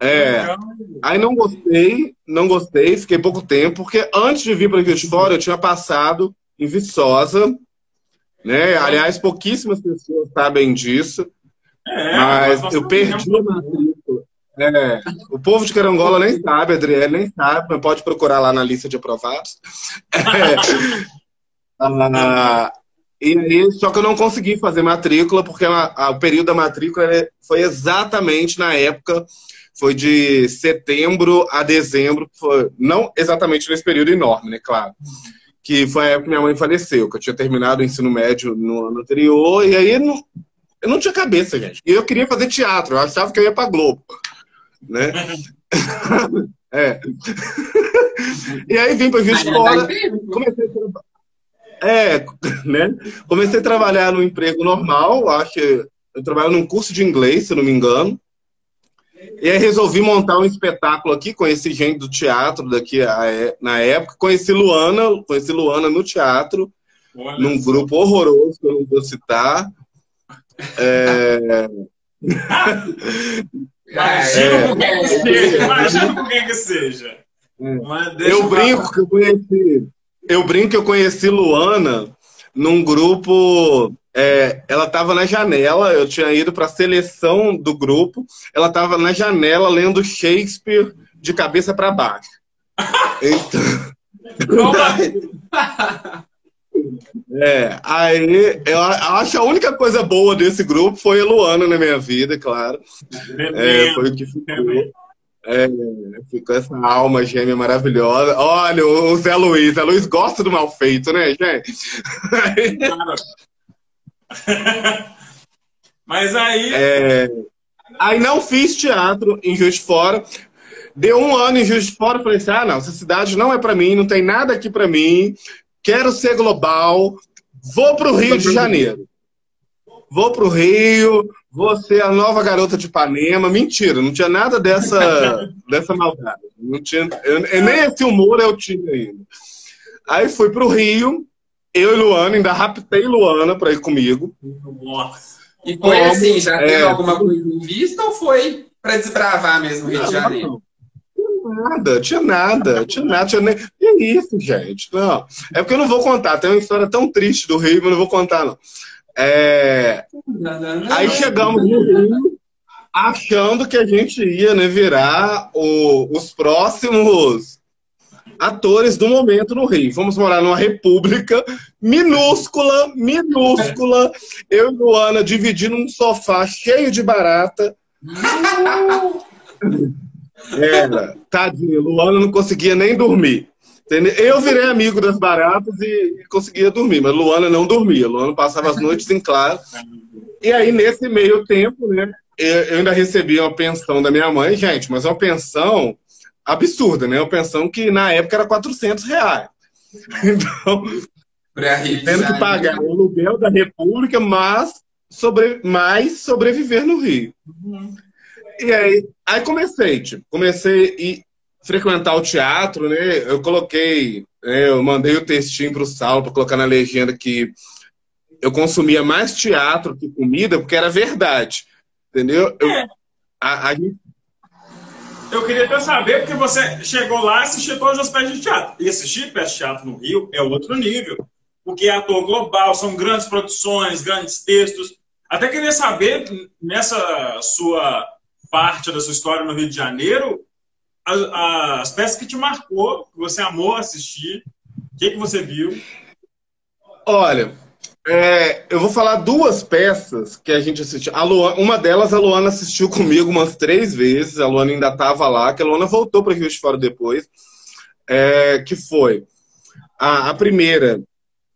É. Aí não gostei, não gostei, fiquei pouco tempo, porque antes de vir para Juiz de Fora, eu tinha passado em Viçosa, né? Aliás, pouquíssimas pessoas sabem disso. É, mas eu perdi a. É, o povo de Carangola nem sabe, Adriele nem sabe, mas pode procurar lá na lista de aprovados. É, ah, e aí, só que eu não consegui fazer matrícula, porque a, a, o período da matrícula foi exatamente na época, foi de setembro a dezembro, foi, não exatamente nesse período enorme, né, claro. Que foi a época que minha mãe faleceu, que eu tinha terminado o ensino médio no ano anterior, e aí não, eu não tinha cabeça, gente. E eu queria fazer teatro, eu achava que eu ia pra Globo né? é. e aí vim para de Fora, comecei a, é, né? comecei a trabalhar no emprego normal, acho que eu trabalho num curso de inglês, se não me engano. E aí resolvi montar um espetáculo aqui, conheci gente do teatro daqui na época, conheci Luana, conheci Luana no teatro, Olha num isso. grupo horroroso, que eu não vou citar. É... Imagina é, por quem que seja, imagina por quem que seja. Eu brinco que eu conheci, eu brinco que eu conheci Luana num grupo. É, ela estava na janela, eu tinha ido para a seleção do grupo. Ela estava na janela lendo Shakespeare de cabeça para baixo. Então... É, aí eu acho que a única coisa boa desse grupo foi a Luana na minha vida, claro. É, foi o que ficou. É, ficou essa alma gêmea maravilhosa. Olha, o Zé Luiz. Zé Luiz gosta do mal feito, né, gente? Mas aí. É, aí não fiz teatro em Juiz de Fora. Deu um ano em Juiz de Fora. Falei assim: ah, não, essa cidade não é para mim, não tem nada aqui para mim quero ser global, vou para o Rio de Janeiro. Vou para o Rio, vou ser a nova garota de Ipanema. Mentira, não tinha nada dessa, dessa maldade. Não tinha, eu, nem esse humor eu tinha ainda. Aí fui para o Rio, eu e Luana, ainda raptei Luana para ir comigo. Nossa. E foi Como, assim, já teve é, alguma coisa em vista ou foi para desbravar mesmo o Rio não, de Janeiro? Não nada, tinha nada, tinha nada, tinha nem. Que isso, gente? Não. É porque eu não vou contar. Tem uma história tão triste do Rio, mas não vou contar, não. É... Aí chegamos no Rio achando que a gente ia né, virar o, os próximos atores do momento no Rio. Fomos morar numa república minúscula, minúscula. Eu e Luana dividindo um sofá cheio de barata. Era. Tadinho, Luana não conseguia nem dormir. Eu virei amigo das baratas e conseguia dormir, mas Luana não dormia. Luana passava as noites em claro. E aí, nesse meio tempo, né, eu ainda recebia uma pensão da minha mãe, gente, mas uma pensão absurda, né? Uma pensão que na época era 400 reais. Então, tendo que pagar o aluguel da República, mas sobre, mais sobreviver no Rio. Uhum. E aí, aí comecei, tipo, comecei a frequentar o teatro, né? Eu coloquei, né, eu mandei o textinho pro Saulo para colocar na legenda que eu consumia mais teatro que comida, porque era verdade. Entendeu? Eu, é. a, a, eu queria até saber, porque você chegou lá e assistiu todas as peças de teatro. E assistir peças de teatro no Rio é outro nível. Porque é ator global, são grandes produções, grandes textos. Até queria saber, nessa sua parte da sua história no Rio de Janeiro, as, as peças que te marcou, que você amou assistir, o que, que você viu? Olha, é, eu vou falar duas peças que a gente assistiu. A Luana, uma delas a Luana assistiu comigo umas três vezes. A Luana ainda estava lá, que a Luana voltou para Rio de Fora depois. É, que foi a, a, primeira,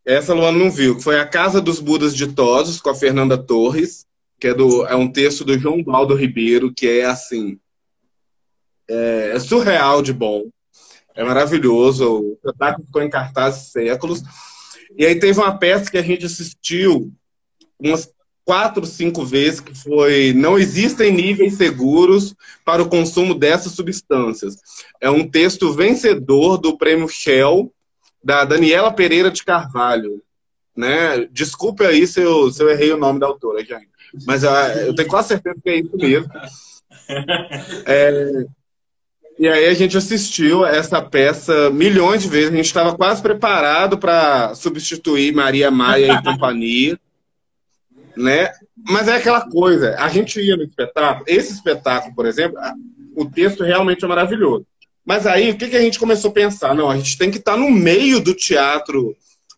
essa a Luana não viu, que foi A Casa dos Budas Ditosos, com a Fernanda Torres, que é, do, é um texto do João Baldo Ribeiro, que é assim. É, é surreal de bom. É maravilhoso. O espetáculo ficou em cartaz séculos. E aí teve uma peça que a gente assistiu umas quatro, cinco vezes, que foi Não existem níveis seguros para o consumo dessas substâncias. É um texto vencedor do prêmio Shell, da Daniela Pereira de Carvalho. Né? Desculpe aí se eu, se eu errei o nome da autora, gente. Mas uh, eu tenho quase certeza que é isso mesmo. É, e aí a gente assistiu essa peça milhões de vezes. A gente estava quase preparado para substituir Maria Maia e companhia, né? Mas é aquela coisa. A gente ia no espetáculo. Esse espetáculo, por exemplo, o texto realmente é maravilhoso. Mas aí o que, que a gente começou a pensar? Não, a gente tem que estar tá no meio do teatro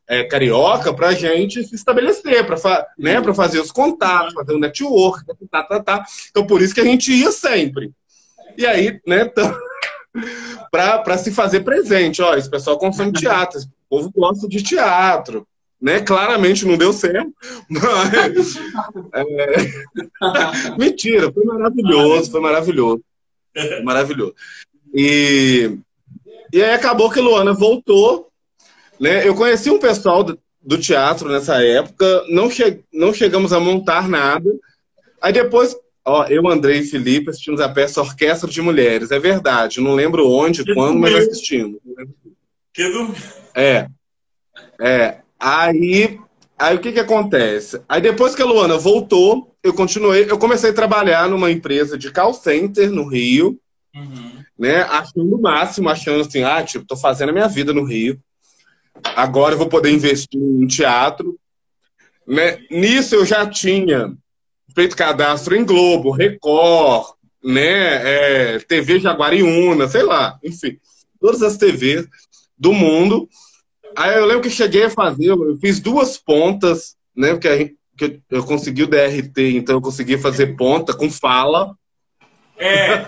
é, carioca para a gente se estabelecer, para fa né, fazer os contatos, fazer o network, tá, tá, tá. Então por isso que a gente ia sempre. E aí, né? para se fazer presente. Ó, esse pessoal consome teatro, esse povo gosta de teatro. Né? Claramente não deu certo, mas. É... Mentira, foi maravilhoso, foi maravilhoso. Foi maravilhoso. E, e aí acabou que Luana voltou. Né? Eu conheci um pessoal do, do teatro nessa época, não, che não chegamos a montar nada. Aí depois Ó, eu, Andrei e Felipe assistimos a peça Orquestra de Mulheres. É verdade. Não lembro onde, que quando, mas assistimos. Que do... É. É. Aí, aí o que que acontece? Aí depois que a Luana voltou, eu continuei, eu comecei a trabalhar numa empresa de call center no Rio, uhum. né? Achando o máximo, achando assim, ah, tipo, tô fazendo a minha vida no Rio. Agora eu vou poder investir em teatro. Né? Nisso eu já tinha feito cadastro em Globo, Record, né, é, TV Jaguariúna, sei lá, enfim, todas as TVs do mundo. Aí eu lembro que cheguei a fazer, eu fiz duas pontas, né, porque gente, que eu consegui o DRT, então eu consegui fazer ponta com fala. É,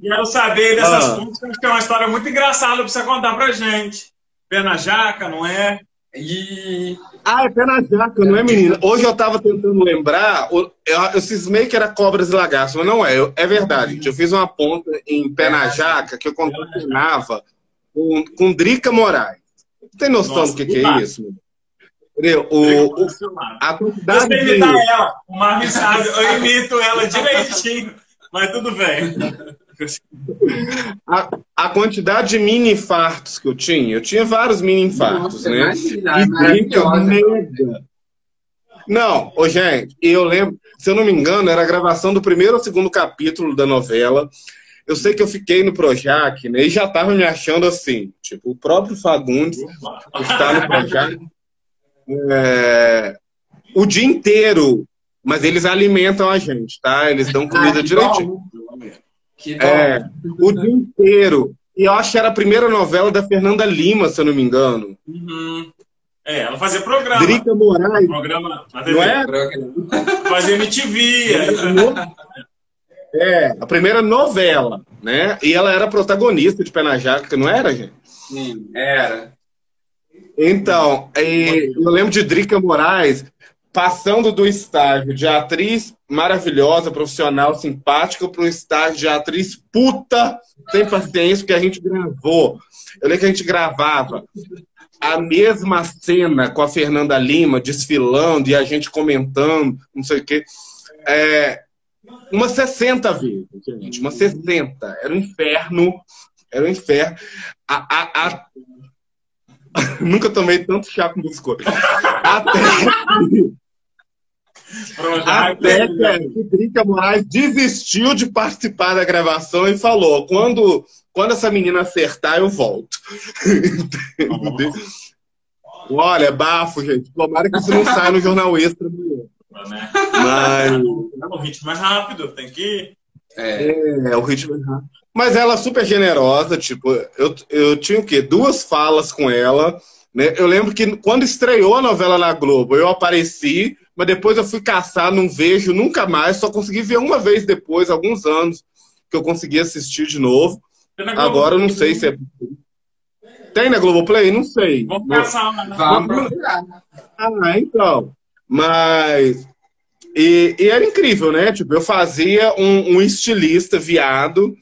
quero saber dessas ah. pontas, que é uma história muito engraçada para você contar pra gente. Pé na jaca, não é? E. Ah, é pé na jaca, não é, menina? Hoje eu tava tentando lembrar, eu, eu cismei que era cobras e lagartos, mas não é, é verdade. Gente. Eu fiz uma ponta em pé na jaca que eu contracenava com, com Drica Moraes. Tem noção Nossa, do que, que é isso? Entendeu? O, o, a quantidade eu sei imitar de... ela, uma sabe, eu imito ela direitinho, mas tudo bem. A, a, quantidade de mini infartos que eu tinha, eu tinha vários mini infartos, Nossa, né? E Não, ô, gente, eu lembro, se eu não me engano, era a gravação do primeiro ou segundo capítulo da novela. Eu sei que eu fiquei no Projac, né? E já tava me achando assim, tipo, o próprio Fagundes está no Projac é, o dia inteiro, mas eles alimentam a gente, tá? Eles dão comida ah, direitinho. É, o dia inteiro. E eu acho que era a primeira novela da Fernanda Lima, se eu não me engano. Uhum. É, ela fazia programa. Drica Moraes. Programa na TV. Não é? Fazia MTV. É, a primeira novela, né? E ela era protagonista de Pé na Jaca, não era, gente? Sim, era. Então, eu lembro de Drica Moraes passando do estágio de atriz maravilhosa, profissional, simpática, para o estágio de atriz puta, sem paciência, que a gente gravou. Eu lembro que a gente gravava a mesma cena com a Fernanda Lima desfilando e a gente comentando, não sei o quê. É, umas 60 vezes, gente, umas 60. Era um inferno. Era um inferno. A, a, a... Nunca tomei tanto chá com biscoito. Até que a Drica Moraes desistiu de participar da gravação e falou: quando, quando essa menina acertar, eu volto. Olha, é bafo, gente. Tomara que isso não saia no jornal extra Né? Mas. É o ritmo mais rápido, tem que. É. É, o ritmo é rápido. Mas ela é super generosa, tipo, eu, eu tinha o quê? Duas falas com ela. Né? Eu lembro que quando estreou a novela na Globo, eu apareci, mas depois eu fui caçar, não vejo nunca mais, só consegui ver uma vez depois, alguns anos, que eu consegui assistir de novo. Agora eu não sei se é. Tem na Globoplay? Não sei. Vamos caçar lá. né? Vamos. Ah, então. Mas. E, e era incrível, né? Tipo, eu fazia um, um estilista viado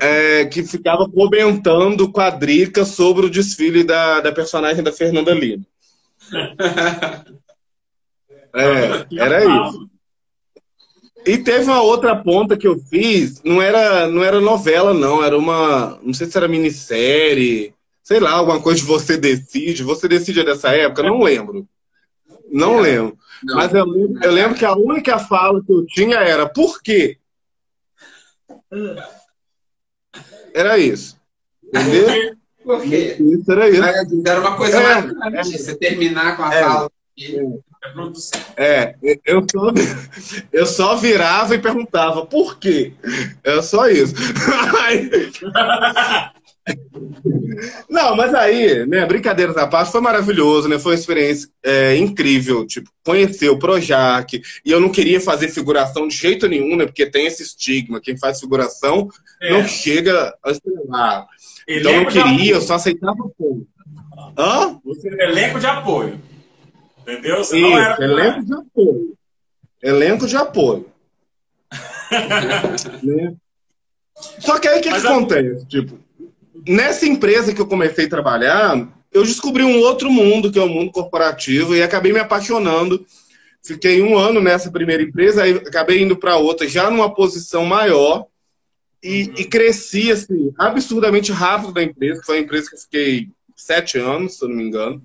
é, que ficava comentando com a Drica sobre o desfile da, da personagem da Fernanda Lima. É, era isso. E teve uma outra ponta que eu fiz, não era, não era novela, não, era uma. Não sei se era minissérie, sei lá, alguma coisa de Você Decide. Você Decide é dessa época? Não lembro. Não lembro. Não. Mas eu, lembro- eu lembro que a única fala que eu tinha era por quê? Era isso. Entendeu? Por quê? Isso era isso. Era uma coisa É, marcante. Você terminar com a É. fala. É produção. É, eu só, eu só virava e perguntava por quê? É só isso. Aí- Não, mas aí, né, brincadeiras à parte, foi maravilhoso, né? Foi uma experiência é, incrível, tipo, conhecer o Projac, e eu não queria fazer figuração de jeito nenhum, né? Porque tem esse estigma, quem faz figuração não É. chega a estrelar. Então eu não queria, eu só aceitava pouco. Hã? Você é elenco de apoio. Entendeu? Você não Isso, era. elenco de apoio. Elenco de apoio. Né? Só que aí o que, que a- acontece? Tipo, nessa empresa que eu comecei a trabalhar, eu descobri um outro mundo, que é o mundo corporativo, e acabei me apaixonando. Fiquei um ano nessa primeira empresa, aí acabei indo para outra, já numa posição maior, e, Uhum. e cresci assim, absurdamente rápido da empresa, que foi uma empresa que eu fiquei sete anos, se eu não me engano.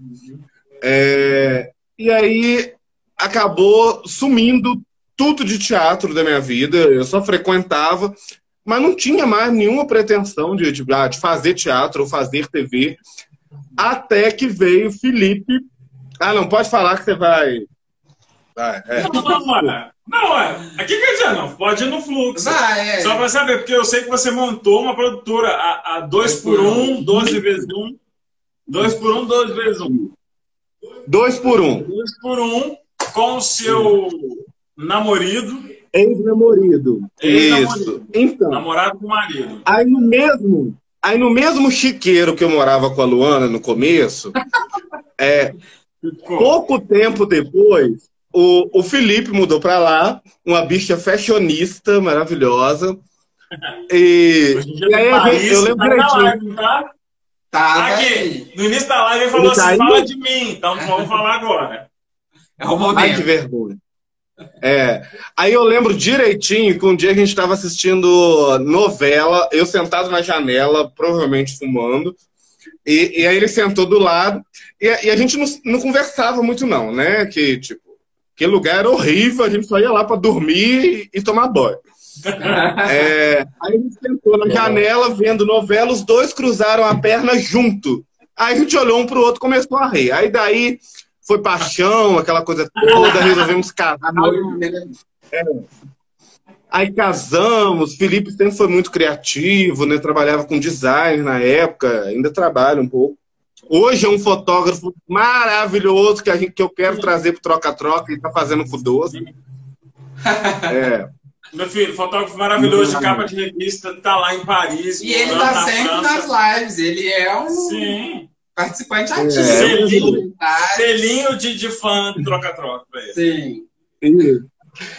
É, e aí acabou sumindo tudo de teatro da minha vida. Eu só frequentava, mas não tinha mais nenhuma pretensão de, de, ah, de fazer teatro ou fazer TV. Até que veio o Felipe. Ah, não, pode falar que você vai. vai é. Não, não, é. Não, é. Aqui quer dizer, não. Pode ir no fluxo. Vai, é. Só pra saber, porque eu sei que você montou uma produtora a 2 por 1 12 vezes 1. 2 por 1 12 vezes 1. Dois por um. 2 por 1 com o seu namorado, Ex-namorado. Isso. Então. namorado com marido. Aí no mesmo, aí no mesmo chiqueiro que eu morava com a Luana no começo, é, pouco tempo depois, o, o Felipe mudou pra lá, uma bicha fashionista maravilhosa. E, e aí Paris, eu lembro tá tá? Tá, Aqui, daí. no início da live ele falou Ele tá assim, aí? fala de mim, então vamos falar agora. É o Ai, que momento. vergonha. É. Aí eu lembro direitinho que um dia a gente estava assistindo novela, eu sentado na janela, provavelmente fumando, e, e aí ele sentou do lado, e, e a gente não, não conversava muito não, né? Que, tipo, que lugar era horrível, a gente só ia lá para dormir e, e tomar banho. É, aí a gente sentou na janela vendo novela, os dois cruzaram a perna junto. Aí a gente olhou um pro outro e começou a rir. Aí daí foi paixão, aquela coisa toda, resolvemos casar. Aí casamos, Felipe sempre foi muito criativo, né? Trabalhava com design na época, ainda trabalha um pouco. Hoje é um fotógrafo maravilhoso que, a gente, que eu quero trazer pro Troca-Troca e tá fazendo com o Doce. É. Meu filho, fotógrafo maravilhoso de capa de revista, tá lá em Paris. E ele tá na sempre França. nas lives. Ele é um Sim. participante É. ativo. Selinho, Tá? selinho de, de fã troca-troca pra ele. Sim. Isso.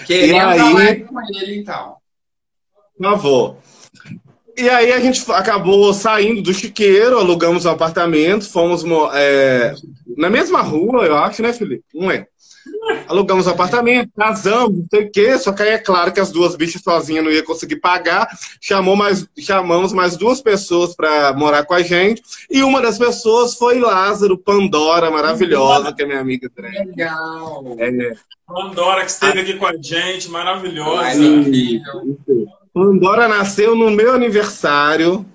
Queremos E aí- a live com ele, então. Por favor. e aí a gente acabou saindo do chiqueiro, alugamos um apartamento, fomos é, na mesma rua, eu acho, né, Felipe? Não é? Alugamos um apartamento, casamos, não sei o quê, só que aí é claro que as duas bichas sozinhas não iam conseguir pagar. Chamou mais, chamamos mais duas pessoas para morar com a gente, e uma das pessoas foi Lázaro Pandora, maravilhosa, que é minha amiga André. Legal! É. Pandora, que esteve aqui com a gente, maravilhosa. Ai, Pandora nasceu no meu aniversário.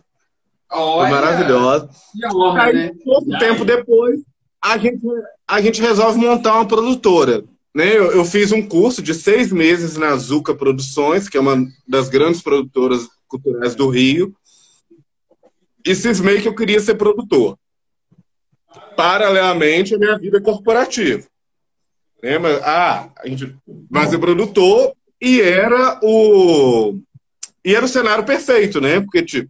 Olha, maravilhosa. Honra, Aí, né? pouco tempo depois, a gente, a gente resolve montar uma produtora. Né? Eu, eu, fiz um curso de seis meses na Zuca Produções, que é uma das grandes produtoras culturais do Rio, e cismei que eu queria ser produtor. Paralelamente à minha vida corporativa. Né? Mas, ah, a gente vai ser produtor e era o e era o cenário perfeito, né? Porque, tipo,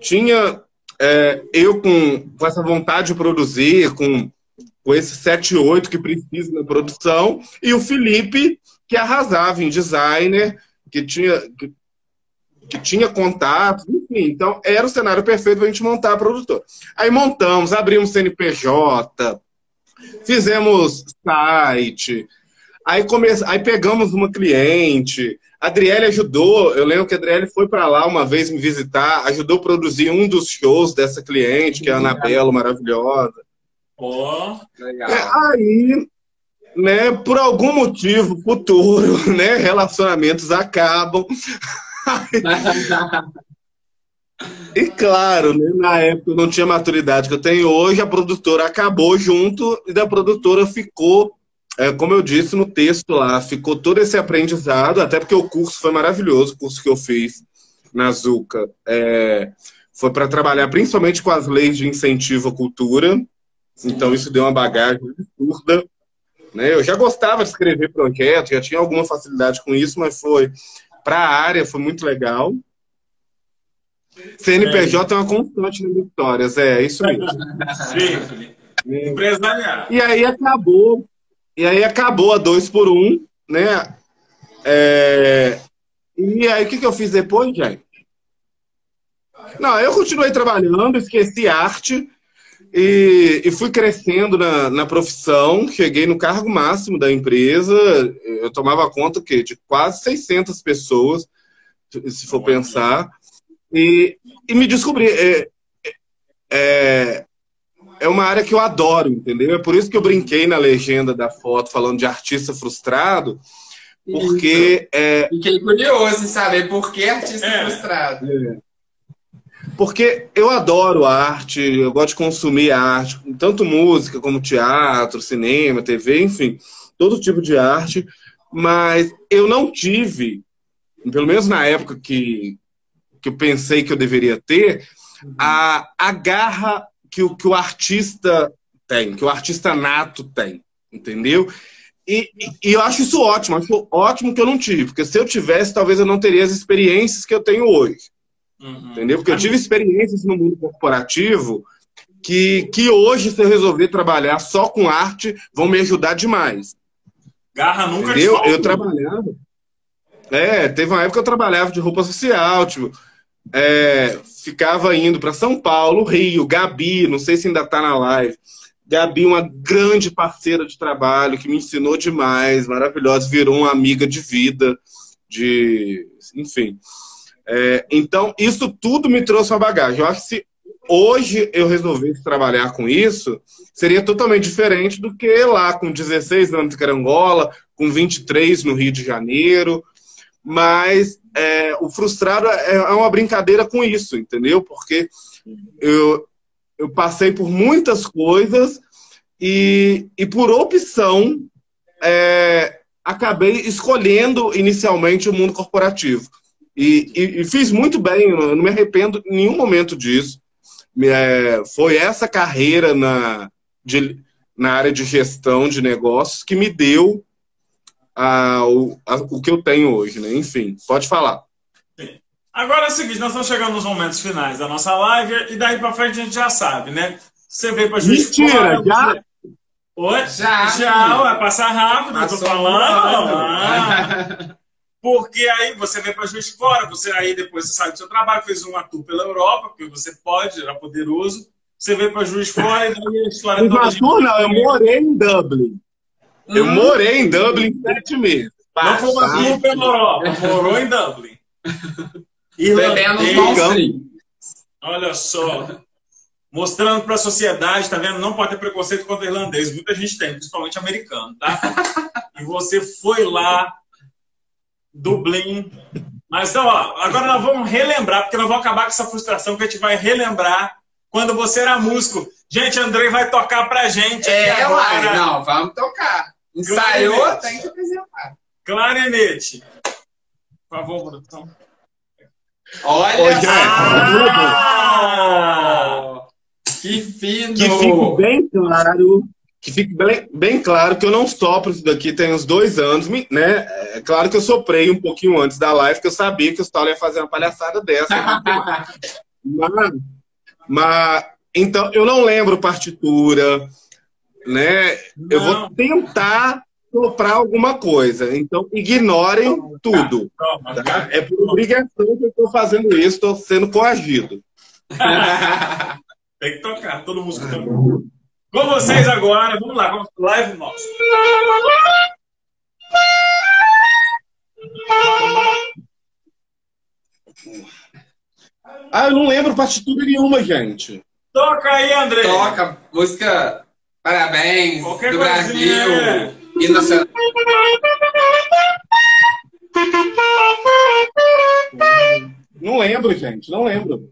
tinha é, eu com, com essa vontade de produzir, com, com esse 7, 8 que precisa na produção, e o Felipe, que arrasava em designer, que tinha, que, que tinha contato, enfim. Então, era o cenário perfeito para a gente montar a produtora. Aí montamos, abrimos CNPJ, fizemos site, aí, come... aí pegamos uma cliente, a Adriele ajudou, eu lembro que a Adriele foi para lá uma vez me visitar, ajudou a produzir um dos shows dessa cliente, que é a Anabela, maravilhosa. Oh, legal. É, aí, né, por algum motivo futuro, né, relacionamentos acabam. e claro, né, na época eu não tinha maturidade que eu tenho hoje, a produtora acabou junto e da produtora ficou é, como eu disse no texto lá, ficou todo esse aprendizado, até porque o curso foi maravilhoso, o curso que eu fiz na Zuca. É, foi para trabalhar principalmente com as leis de incentivo à cultura, então isso deu uma bagagem absurda. Né? Eu já gostava de escrever projetos, já tinha alguma facilidade com isso, mas foi para a área, foi muito legal. CNPJ é, é uma constante na Vitórias, é, é isso mesmo. Sim. Empresarial. E aí acabou e aí acabou a dois por um, né? É... E aí o que, que eu fiz depois, gente? Não, eu continuei trabalhando, esqueci arte e, e fui crescendo na, na, profissão. Cheguei no cargo máximo da empresa. Eu tomava conta que de quase 600 pessoas, se for pensar. E, e me descobri. É, é, é uma área que eu adoro, entendeu? É por isso que eu brinquei na legenda da foto falando de artista frustrado, porque é... Fiquei curioso em saber por que artista é. frustrado. É. Porque eu adoro arte, eu gosto de consumir arte, tanto música como teatro, cinema, TV, enfim, todo tipo de arte, mas eu não tive, pelo menos na época que, que eu pensei que eu deveria ter, a, a garra que o, que o artista tem, que o artista nato tem, entendeu? E, e, eu acho isso ótimo, acho ótimo que eu não tive, porque se eu tivesse, talvez eu não teria as experiências que eu tenho hoje. Uhum. Entendeu? Porque eu tive experiências no mundo corporativo que, que hoje, se eu resolver trabalhar só com arte, vão me ajudar demais. Garra nunca Entendeu? Eu trabalhava. É, teve uma época que eu trabalhava de roupa social, tipo, é, ficava indo para São Paulo, Rio, Gabi, não sei se ainda está na live. Gabi, uma grande parceira de trabalho que me ensinou demais, maravilhosa, virou uma amiga de vida, de, enfim. É, então, isso tudo me trouxe uma bagagem. Eu acho que se hoje eu resolvesse trabalhar com isso, seria totalmente diferente do que lá com 16 anos de Carangola, com 23 no Rio de Janeiro, mas é, o frustrado é, é uma brincadeira com isso, entendeu? Porque eu, eu passei por muitas coisas e, e por opção é, acabei escolhendo inicialmente o mundo corporativo. E, e, e, fiz muito bem, eu não me arrependo em nenhum momento disso. É, foi essa carreira na, de, na área de gestão de negócios que me deu a, o, a, o que eu tenho hoje, né? Enfim, pode falar. Agora é o seguinte, nós estamos chegando nos momentos finais da nossa live e daí para frente a gente já sabe, né? Você veio para Mentira, já? Oi? Já. Já, vai passar rápido, eu tô falando. Porque aí você vem para Juiz de Fora, você aí depois você sai do seu trabalho, fez um tour pela Europa, porque você pode, era poderoso. Você veio para Juiz de Fora e daí a história tour, não, eu morei em Dublin. Eu Hum. morei em Dublin sete meses. Não foi uma tour pela Europa, morou em Dublin. Irlandês, olha só. Mostrando para a sociedade, tá vendo? Não pode ter preconceito contra irlandês. Muita gente tem, principalmente americano, tá? E você foi lá, Dublin. Mas então, ó, agora nós vamos relembrar, porque nós vamos acabar com essa frustração que a gente vai relembrar quando você era músico. Gente, Andrei vai tocar pra gente. É, aqui uai, agora. não, vamos tocar. Ensaiou, Clarinete. tem que apresentar. Clarinete. Por favor, produção. Olha Ô, gente, só! Que fino! Que fique bem claro, que fique bem, bem claro que eu não sopro isso daqui tem uns dois anos, né? É claro que eu soprei um pouquinho antes da live, que eu sabia que o Stalo ia fazer uma palhaçada dessa. mas, mas, então, eu não lembro partitura, né? Eu vou Não. tentar soprar alguma coisa. Então, ignorem tudo. Toma, tá? É por obrigação que eu estou fazendo isso, estou sendo coagido. Tem que tocar, todo músico toca. Com vocês agora, vamos lá, vamos live nosso. Ah, eu não lembro partitura nenhuma, gente. Toca aí, André. Toca música Parabéns Qualquer do coisinha, Brasil. é. E nacional. Não lembro, gente, não lembro.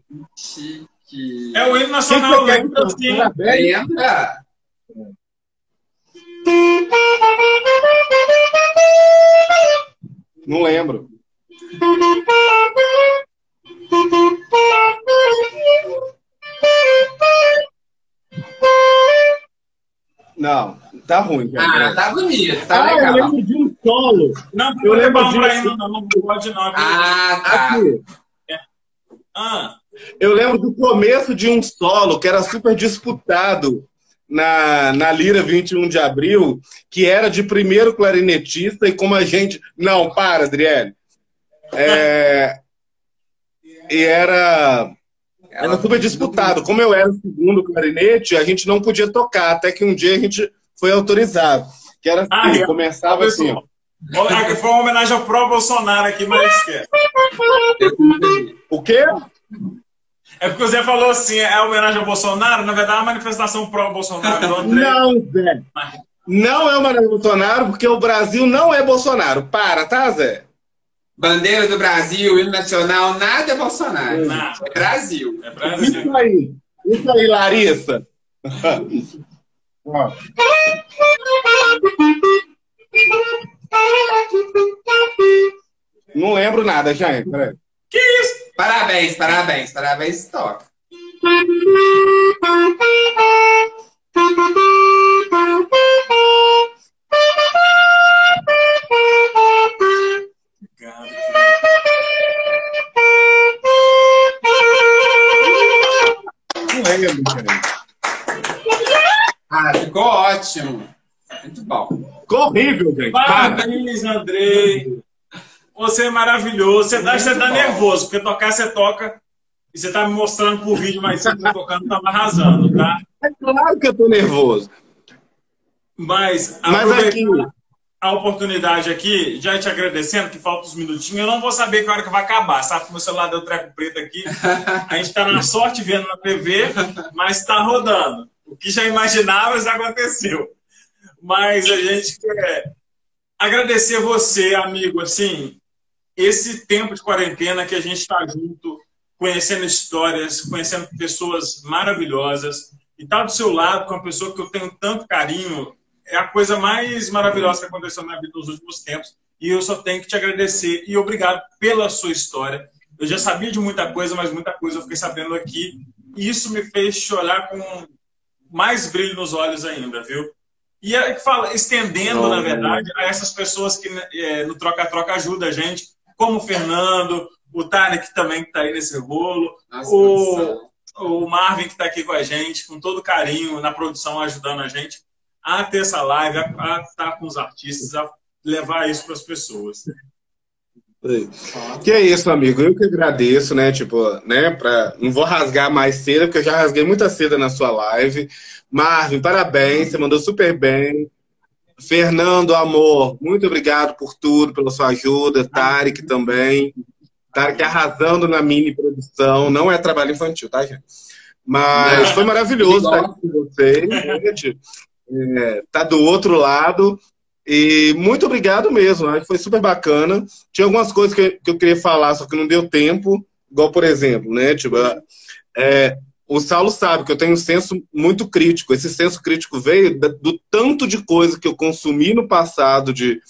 Chique. É o hino nacional, que você quer lembra que sim. eu- Parabéns. Lembra? Não lembro. Não, tá ruim, gente. Ah, tá bonito, tá Ah, eu legal. lembro de um solo. Não, Eu eu lembro não, não pode não. Ah, tá. Aqui. Ah, Eu lembro do começo de um solo que era super disputado na, na Lira 21 de abril, que era de primeiro clarinetista, e como a gente. Não, para, Adriele. É, E era. Era super disputado. Como eu era o segundo clarinete, a gente não podia tocar, até que um dia a gente foi autorizado. Que era assim, Ah, é. começava assim, ó. Olha, aqui foi uma homenagem ao próprio Bolsonaro aqui, mas esquece. O quê? É porque o Zé falou assim, é homenagem ao Bolsonaro, na verdade é uma manifestação pró-Bolsonaro do André. Não, Zé. Não é o Maranhão Bolsonaro, porque o Brasil não é Bolsonaro. Para, tá, Zé? Bandeira do Brasil, hino nacional, nada é Bolsonaro. Nada. É Brasil. É Brasil. Isso aí. Isso aí, Larissa. Ó. Não lembro nada, gente. Peraí. Que isso? Parabéns, parabéns, parabéns, toca. Não lembro, gente. Ah, ficou ótimo. Muito bom. Ficou horrível, gente. Para. Parabéns, Andrei. Você é maravilhoso. Você tá, você tá nervoso, porque tocar você toca. E você tá me mostrando por vídeo, mas você tá tocando, tá arrasando, tá? É claro que eu tô nervoso. Mas, Mas aqui- a oportunidade aqui, já te agradecendo, que falta uns minutinhos, eu não vou saber que hora que vai acabar, sabe? Meu celular deu treco preto aqui. A gente tá na sorte vendo na TV, mas tá rodando. O que já imaginava já aconteceu. Mas a gente quer agradecer você, amigo, assim, esse tempo de quarentena que a gente está junto, conhecendo histórias, conhecendo pessoas maravilhosas, e estar do seu lado com uma pessoa que eu tenho tanto carinho, é a coisa mais maravilhosa que aconteceu na minha vida nos últimos tempos. E eu só tenho que te agradecer e obrigado pela sua história. Eu já sabia de muita coisa, mas muita coisa eu fiquei sabendo aqui. E isso me fez chorar com mais brilho nos olhos ainda, viu? E fala, estendendo, na verdade, a essas pessoas que é, no Troca-Troca ajudam a gente, como o Fernando, o Tarek também que está aí nesse rolo, Nossa, O- o Marvin que está aqui com a gente, com todo carinho na produção, ajudando a gente a ter essa live, a, a estar com os artistas, a levar isso para as pessoas. Que é isso, amigo. Eu que agradeço, né? Tipo, né? Pra... Não vou rasgar mais seda, porque eu já rasguei muita seda na sua live. Marvin, parabéns, você mandou super bem. Fernando, amor, muito obrigado por tudo, pela sua ajuda. Tarek também. Tarek arrasando na mini produção. Não é trabalho infantil, tá, gente? Mas foi maravilhoso estar aqui com vocês, gente. É, tá do outro lado. E muito obrigado mesmo, que foi super bacana. Tinha algumas coisas que, que eu queria falar, só que não deu tempo. Igual, por exemplo, né? Tipo, é, o Saulo sabe que eu tenho um senso muito crítico. Esse senso crítico veio do tanto de coisa que eu consumi no passado de,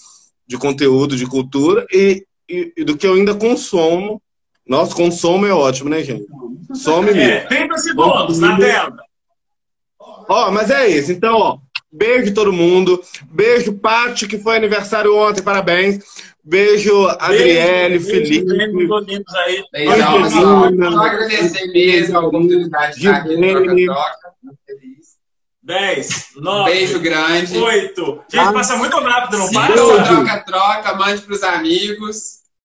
de conteúdo, de cultura, e, e, e do que eu ainda consumo. Nosso consumo é ótimo, né, gente? Some. É, 30 segundos na tela. Ó, mas é isso. Então, ó, beijo todo mundo. Beijo, Paty, que foi aniversário ontem, parabéns. Beijo, Adriele, beijo, Felipe. Beijo, aí. Beijão, Só agradecer mesmo a oportunidade de estar aqui no Troca-Troca. feliz. 10, 9, Beijo grande. 8. Gente, ah, passa muito rápido, não para? Troca-troca, mande para os amigos.